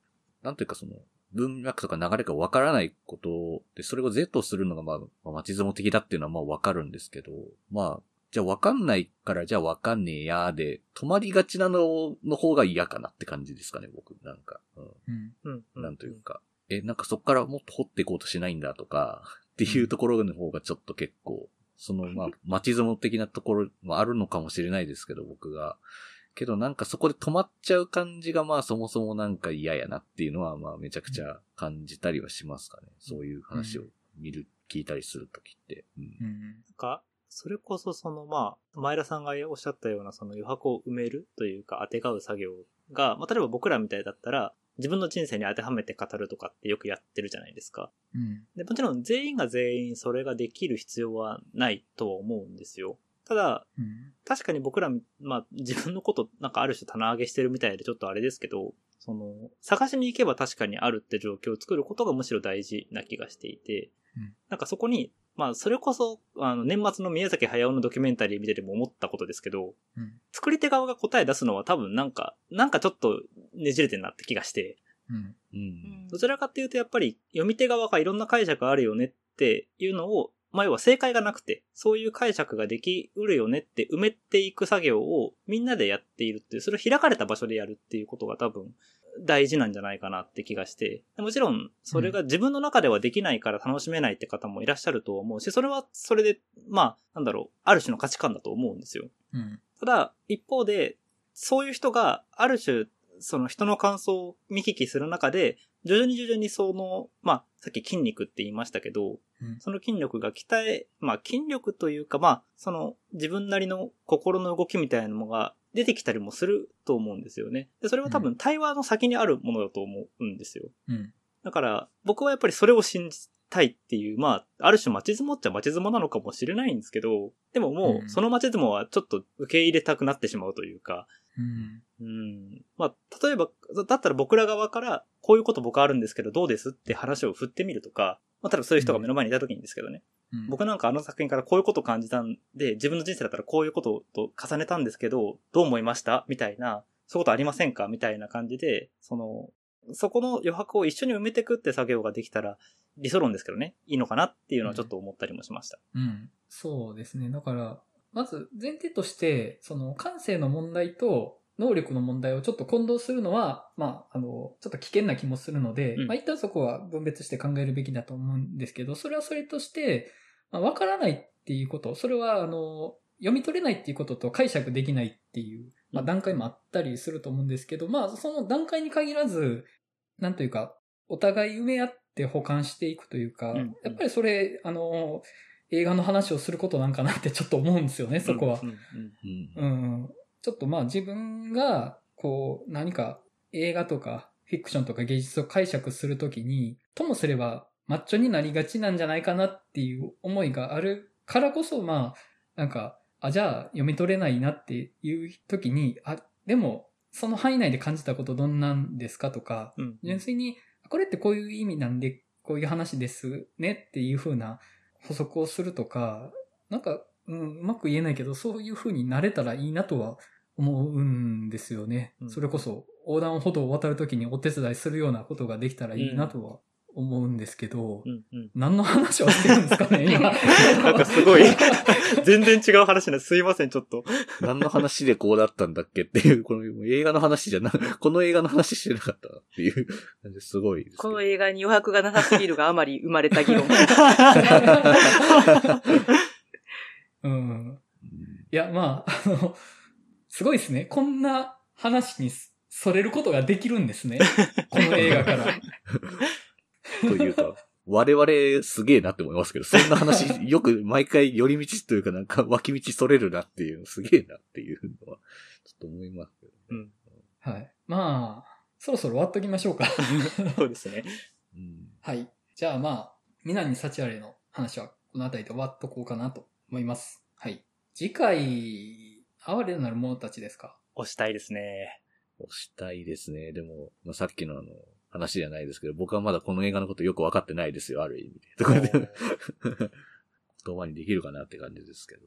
Speaker 4: なんというかその、文脈とか流れがわからないことで、それを Z するのがまあ、まあ、町相撲的だっていうのはまあわかるんですけど、まあ、じゃあわかんないからじゃあわかんねえやで、止まりがちなのの方が嫌かなって感じですかね、僕。なんか。うん
Speaker 1: うん。
Speaker 2: うん。
Speaker 4: なんというか、え、なんかそっからもっと掘っていこうとしないんだとか、っていうところの方がちょっと結構、その、まあ、街相撲的なところもあるのかもしれないですけど、僕が。けどなんかそこで止まっちゃう感じがまあそもそもなんか嫌やなっていうのはまあめちゃくちゃ感じたりはしますかね。そういう話を見る、聞いたりするときって。うん
Speaker 1: うん。
Speaker 2: なんか、それこそそのまあ、前田さんがおっしゃったようなその余白を埋めるというか当てがう作業が、まあ例えば僕らみたいだったら、自分の人生に当てはめて語るとかってよくやってるじゃないですか。
Speaker 1: うん。
Speaker 2: で、もちろん全員が全員それができる必要はないとは思うんですよ。ただ、
Speaker 1: うん。
Speaker 2: 確かに僕ら、まあ自分のことなんかある種棚上げしてるみたいでちょっとあれですけど、その、探しに行けば確かにあるって状況を作ることがむしろ大事な気がしていて、
Speaker 1: うん
Speaker 2: なんかそこに、まあそれこそ、あの、年末の宮崎駿のドキュメンタリー見てても思ったことですけど、
Speaker 1: うん。
Speaker 2: 作り手側が答え出すのは多分なんか、なんかちょっとねじれてんなって気がして、
Speaker 1: うん。
Speaker 4: うん。
Speaker 2: どちらかっていうとやっぱり読み手側がいろんな解釈あるよねっていうのを、まあ要は正解がなくて、そういう解釈ができうるよねって埋めていく作業をみんなでやっているっていう、それを開かれた場所でやるっていうことが多分、大事なんじゃないかなって気がして、もちろん、それが自分の中ではできないから楽しめないって方もいらっしゃると思う。し、それはそれで、まあ、なんだろう、ある種の価値観だと思うんですよ。
Speaker 1: うん。
Speaker 2: ただ、一方で、そういう人が、ある種、その人の感想を見聞きする中で、徐々に徐々にその、まあ、さっき筋肉って言いましたけど、
Speaker 1: うん。
Speaker 2: その筋力が鍛え、まあ筋力というか、まあ、その自分なりの心の動きみたいなのが出てきたりもすると思うんですよね。で、それは多分対話の先にあるものだと思うんですよ。
Speaker 1: うん。
Speaker 2: だから、僕はやっぱりそれを信じたいっていう、まあ、ある種街相撲っちゃ街相撲なのかもしれないんですけど、でもも
Speaker 1: う
Speaker 2: その街相撲はちょっと受け入れたくなってしまうというか、
Speaker 1: うん。
Speaker 2: うん。まあ、例えば、だったら僕ら側から、こういうこと僕あるんですけど、どうですって話を振ってみるとか、まあ、例えばそういう人が目の前にいた時にですけどね、
Speaker 1: うん
Speaker 2: 僕なんかあの作品からこういうことを感じたんで、自分の人生だったらこういうことと重ねたんですけど、どう思いました？みたいな、そういうことありませんか？みたいな感じで、その、そこの余白を一緒に埋めていくって作業ができたら、理想論ですけどね、いいのかなっていうのはちょっと思ったりもしました。
Speaker 1: うん。そうですね。だから、まず前提として、その感性の問題と能力の問題をちょっと混同するのは、まあ、あの、ちょっと危険な気もするので、
Speaker 2: うん。
Speaker 1: まあ一旦そこは分別して考えるべきだと思うんですけど、それはそれとして、まあ、わからないっていうこと、それは、あの、読み取れないっていうことと解釈できないっていう、まあ、段階もあったりすると思うんですけど、まあ、その段階に限らず、なんというか、お互い埋め合って保管していくというか、
Speaker 2: うん。
Speaker 1: やっぱりそれ、あの、映画の話をすることなんかなってちょっと思うんですよね、そこは。
Speaker 2: う。ん。うん。
Speaker 4: うん
Speaker 1: うん。ちょっとまあ自分が、こう、何か映画とかフィクションとか芸術を解釈するときに、ともすればマッチョになりがちなんじゃないかなっていう思いがあるからこそ、まあ、なんか、あ、じゃあ読み取れないなっていうときに、あ、でも、その範囲内で感じたことどんなんですかとか、
Speaker 2: うん。
Speaker 1: 純粋に、これってこういう意味なんで、こういう話ですねっていう風な補足をするとか、なんか、うん、うまく言えないけど、そういう風になれたらいいなとは思うんですよね。
Speaker 2: うん
Speaker 1: それこそ、横断歩道を渡るときにお手伝いするようなことができたらいいなとは思うんですけど、
Speaker 2: うんうん
Speaker 1: 何の話をしてるんですかね、今。
Speaker 2: なんかすごい 全然違う話なんです。すいません、ちょっと。
Speaker 4: 何の話でこうだったんだっけっていう、この映画の話じゃな、この映画の話してなかったなっていう感じですごいです。
Speaker 3: この映画に余白がなさすぎるがあまり生まれた議論。
Speaker 1: うん。
Speaker 4: うん
Speaker 1: いや、まあ、あの、すごいですね。こんな話にそれることができるんですね。この映画から。
Speaker 4: というか、我々すげえなって思いますけど、そんな話、よく毎回寄り道というかなんか脇道それるなっていう、すげえなっていうのは、ちょっと思いますけど。
Speaker 2: うん。
Speaker 1: はい。まあ、そろそろ終わっときましょうか。
Speaker 2: そうですね。
Speaker 1: うん。はい。じゃあまあ、皆に幸あれの話はこの辺りで終わっとこうかなと思います。はい。次回、哀れなる者たちですか？
Speaker 2: 押したいですね。
Speaker 4: 押したいですね。でも、まあ、さっきのあの、話じゃないですけど、僕はまだこの映画のことよくわかってないですよ、ある意味で。で、言葉にできるかなって感じですけど。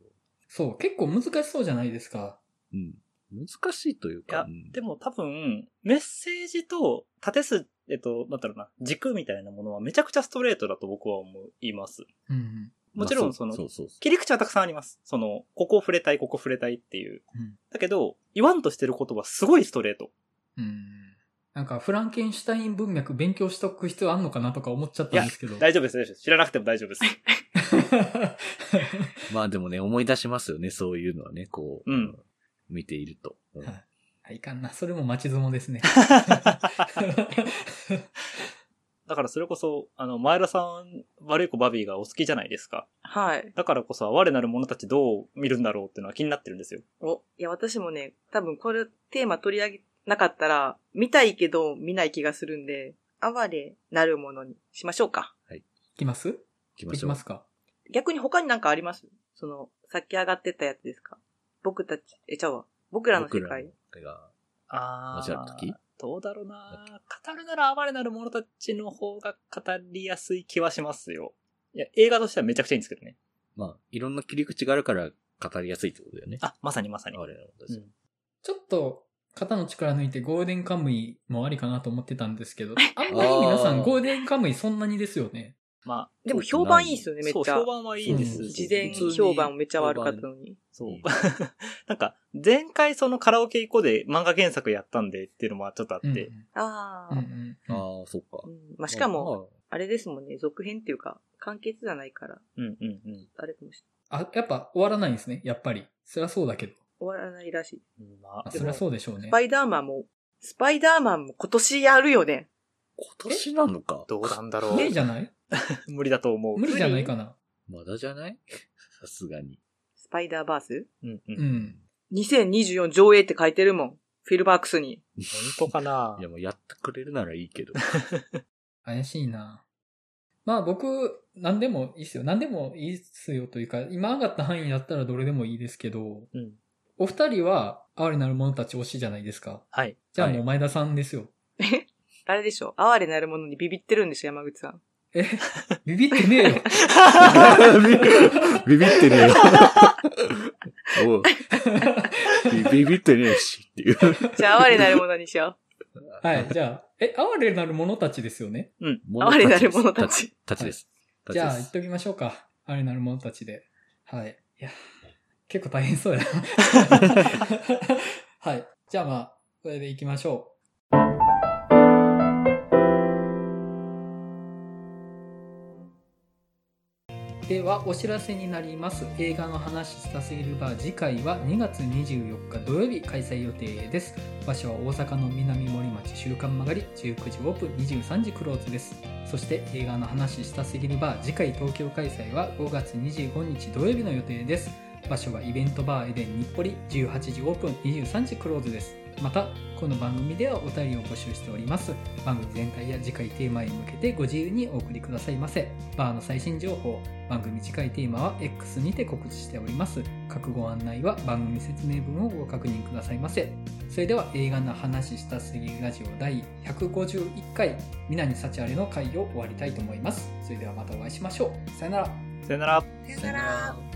Speaker 1: そう、結構難しそうじゃないですか。
Speaker 4: うん。難しいというか、
Speaker 2: いや
Speaker 4: うん、
Speaker 2: でも多分、メッセージと縦す、えっと、なんだろうな、軸みたいなものはめちゃくちゃストレートだと僕は思います。
Speaker 1: うん。
Speaker 2: もちろん、
Speaker 4: まあ
Speaker 2: その、切り口はたくさんあります。その、ここ触れたい、ここ触れたいっていう。
Speaker 1: うん。
Speaker 2: だけど、言わんとしてることはすごいストレート。
Speaker 1: うん。なんか、フランケンシュタイン文脈勉強しとく必要あんのかなとか思っちゃったんですけど。
Speaker 2: 大丈夫です、大丈夫です。知らなくても大丈夫です。
Speaker 4: まあでもね、思い出しますよね、そういうのはね、こう、
Speaker 2: うん
Speaker 4: 見ていると。うん
Speaker 1: はいはい、いかんな。それも町相撲ですね。
Speaker 2: だからそれこそ、あの、前田さん、悪い子バビーがお好きじゃないですか。
Speaker 3: はい。
Speaker 2: だからこそ、我なる者たちどう見るんだろうっていうのは気になってるんですよ。
Speaker 3: お、いや、私もね、多分これテーマ取り上げなかったら、見たいけど見ない気がするんで、哀れなるものにしましょうか。
Speaker 1: いきます？
Speaker 4: 行きましょう
Speaker 1: いきま。すか？
Speaker 3: 逆に他になんかあります？その、さっき上がってたやつですか？僕たち、え、ちゃうわ。僕らの世
Speaker 4: 僕らの
Speaker 3: 界。
Speaker 4: 世界が、
Speaker 2: あ
Speaker 4: 交わる時？
Speaker 2: どうだろうな語るなら哀れなる者たちの方が語りやすい気はしますよ。いや、映画としてはめちゃくちゃいいんですけどね。
Speaker 4: まあ、いろんな切り口があるから語りやすいってことだよね。
Speaker 2: あ、まさにまさに。
Speaker 4: あれなんですよ
Speaker 2: うん
Speaker 1: ちょっと、肩の力抜いてゴールデンカムイもありかなと思ってたんですけど、あんまり皆さんゴールデンカムイそんなにですよね。
Speaker 2: まあ、
Speaker 3: でも評判いいっすよね、めっ
Speaker 2: そう、
Speaker 3: ちゃ
Speaker 2: 評。判はいいです。
Speaker 1: うん
Speaker 3: 事前評判めっちゃ悪かったのに。
Speaker 2: そう
Speaker 4: いい。
Speaker 2: なんか、前回そのカラオケ行こうで漫画原作やったんでっていうのもちょっとあって、
Speaker 1: うん
Speaker 3: ああ、
Speaker 1: うんうんうん
Speaker 4: ああ、そっか
Speaker 3: う。んまあ、しかも、、あれですもんね、続編っていうか、完結じゃないから、
Speaker 2: うんうんうん
Speaker 3: あれかもしれ
Speaker 1: あ、やっぱ終わらないんですね、やっぱり。そりゃそうだけど。
Speaker 3: 終わらないらしい。
Speaker 2: うん。まあ、
Speaker 1: あそりゃそうでしょうね
Speaker 3: ス。パイダーマンも、スパイダーマンも今年やるよね。
Speaker 4: 今年なのか
Speaker 2: どうなんだろう。
Speaker 1: 無理じゃない？
Speaker 2: 無理だと思う。
Speaker 1: 無理じゃないかな。
Speaker 4: まだじゃない？さすがに。
Speaker 3: スパイダーバース
Speaker 2: うんう。
Speaker 1: うんん。
Speaker 3: 2024上映って書いてるもん。フィルバークスに。
Speaker 2: 本当かな？い
Speaker 4: や、もうやってくれるならいいけど。
Speaker 1: 怪しいな。まあ僕、何でもいいっすよ。何でもいいっすよというか、今上がった範囲だったらどれでもいいですけど、
Speaker 2: うん。
Speaker 1: お二人は哀れなる者たち推しじゃないですか。
Speaker 2: はい。
Speaker 1: じゃあ
Speaker 2: はい
Speaker 1: もう前田さんですよ。
Speaker 3: あれでしょ哀れなるものにビビってるんでしょ山口さん。
Speaker 1: え、ビビってねえよ。
Speaker 4: ビビってねえよ。おうビビビってねえしっていう。
Speaker 3: じゃあ哀れなるものにしよ
Speaker 1: はい、じゃあ、え、哀れなる者たちですよね？
Speaker 2: うん。
Speaker 3: 哀れなる者たち。
Speaker 4: たちです。
Speaker 1: じゃあ、言っときましょうか。哀れなる者たちで。はい。いや、結構大変そうやな。はい。じゃあまあ、これで行きましょう。では、お知らせになります。映画の話したすぎるバー次回は2月24日土曜日開催予定です。場所は大阪の南森町週刊曲がり19時オープン23時クローズです。そして映画の話したすぎるバー次回東京開催は5月25日土曜日の予定です。場所はイベントバーエデン日暮里18時オープン23時クローズです。また、この番組ではお便りを募集しております。番組全体や次回テーマへ向けてご自由にお送りくださいませ。バーの最新情報、番組次回テーマは X にて告知しております。各ご案内は番組説明文をご確認くださいませ。それでは映画の話したすぎるラジオ第151回、南幸あれの回を終わりたいと思います。それではまたお会いしましょう。さよなら。
Speaker 2: さよなら。
Speaker 3: う。さよなら。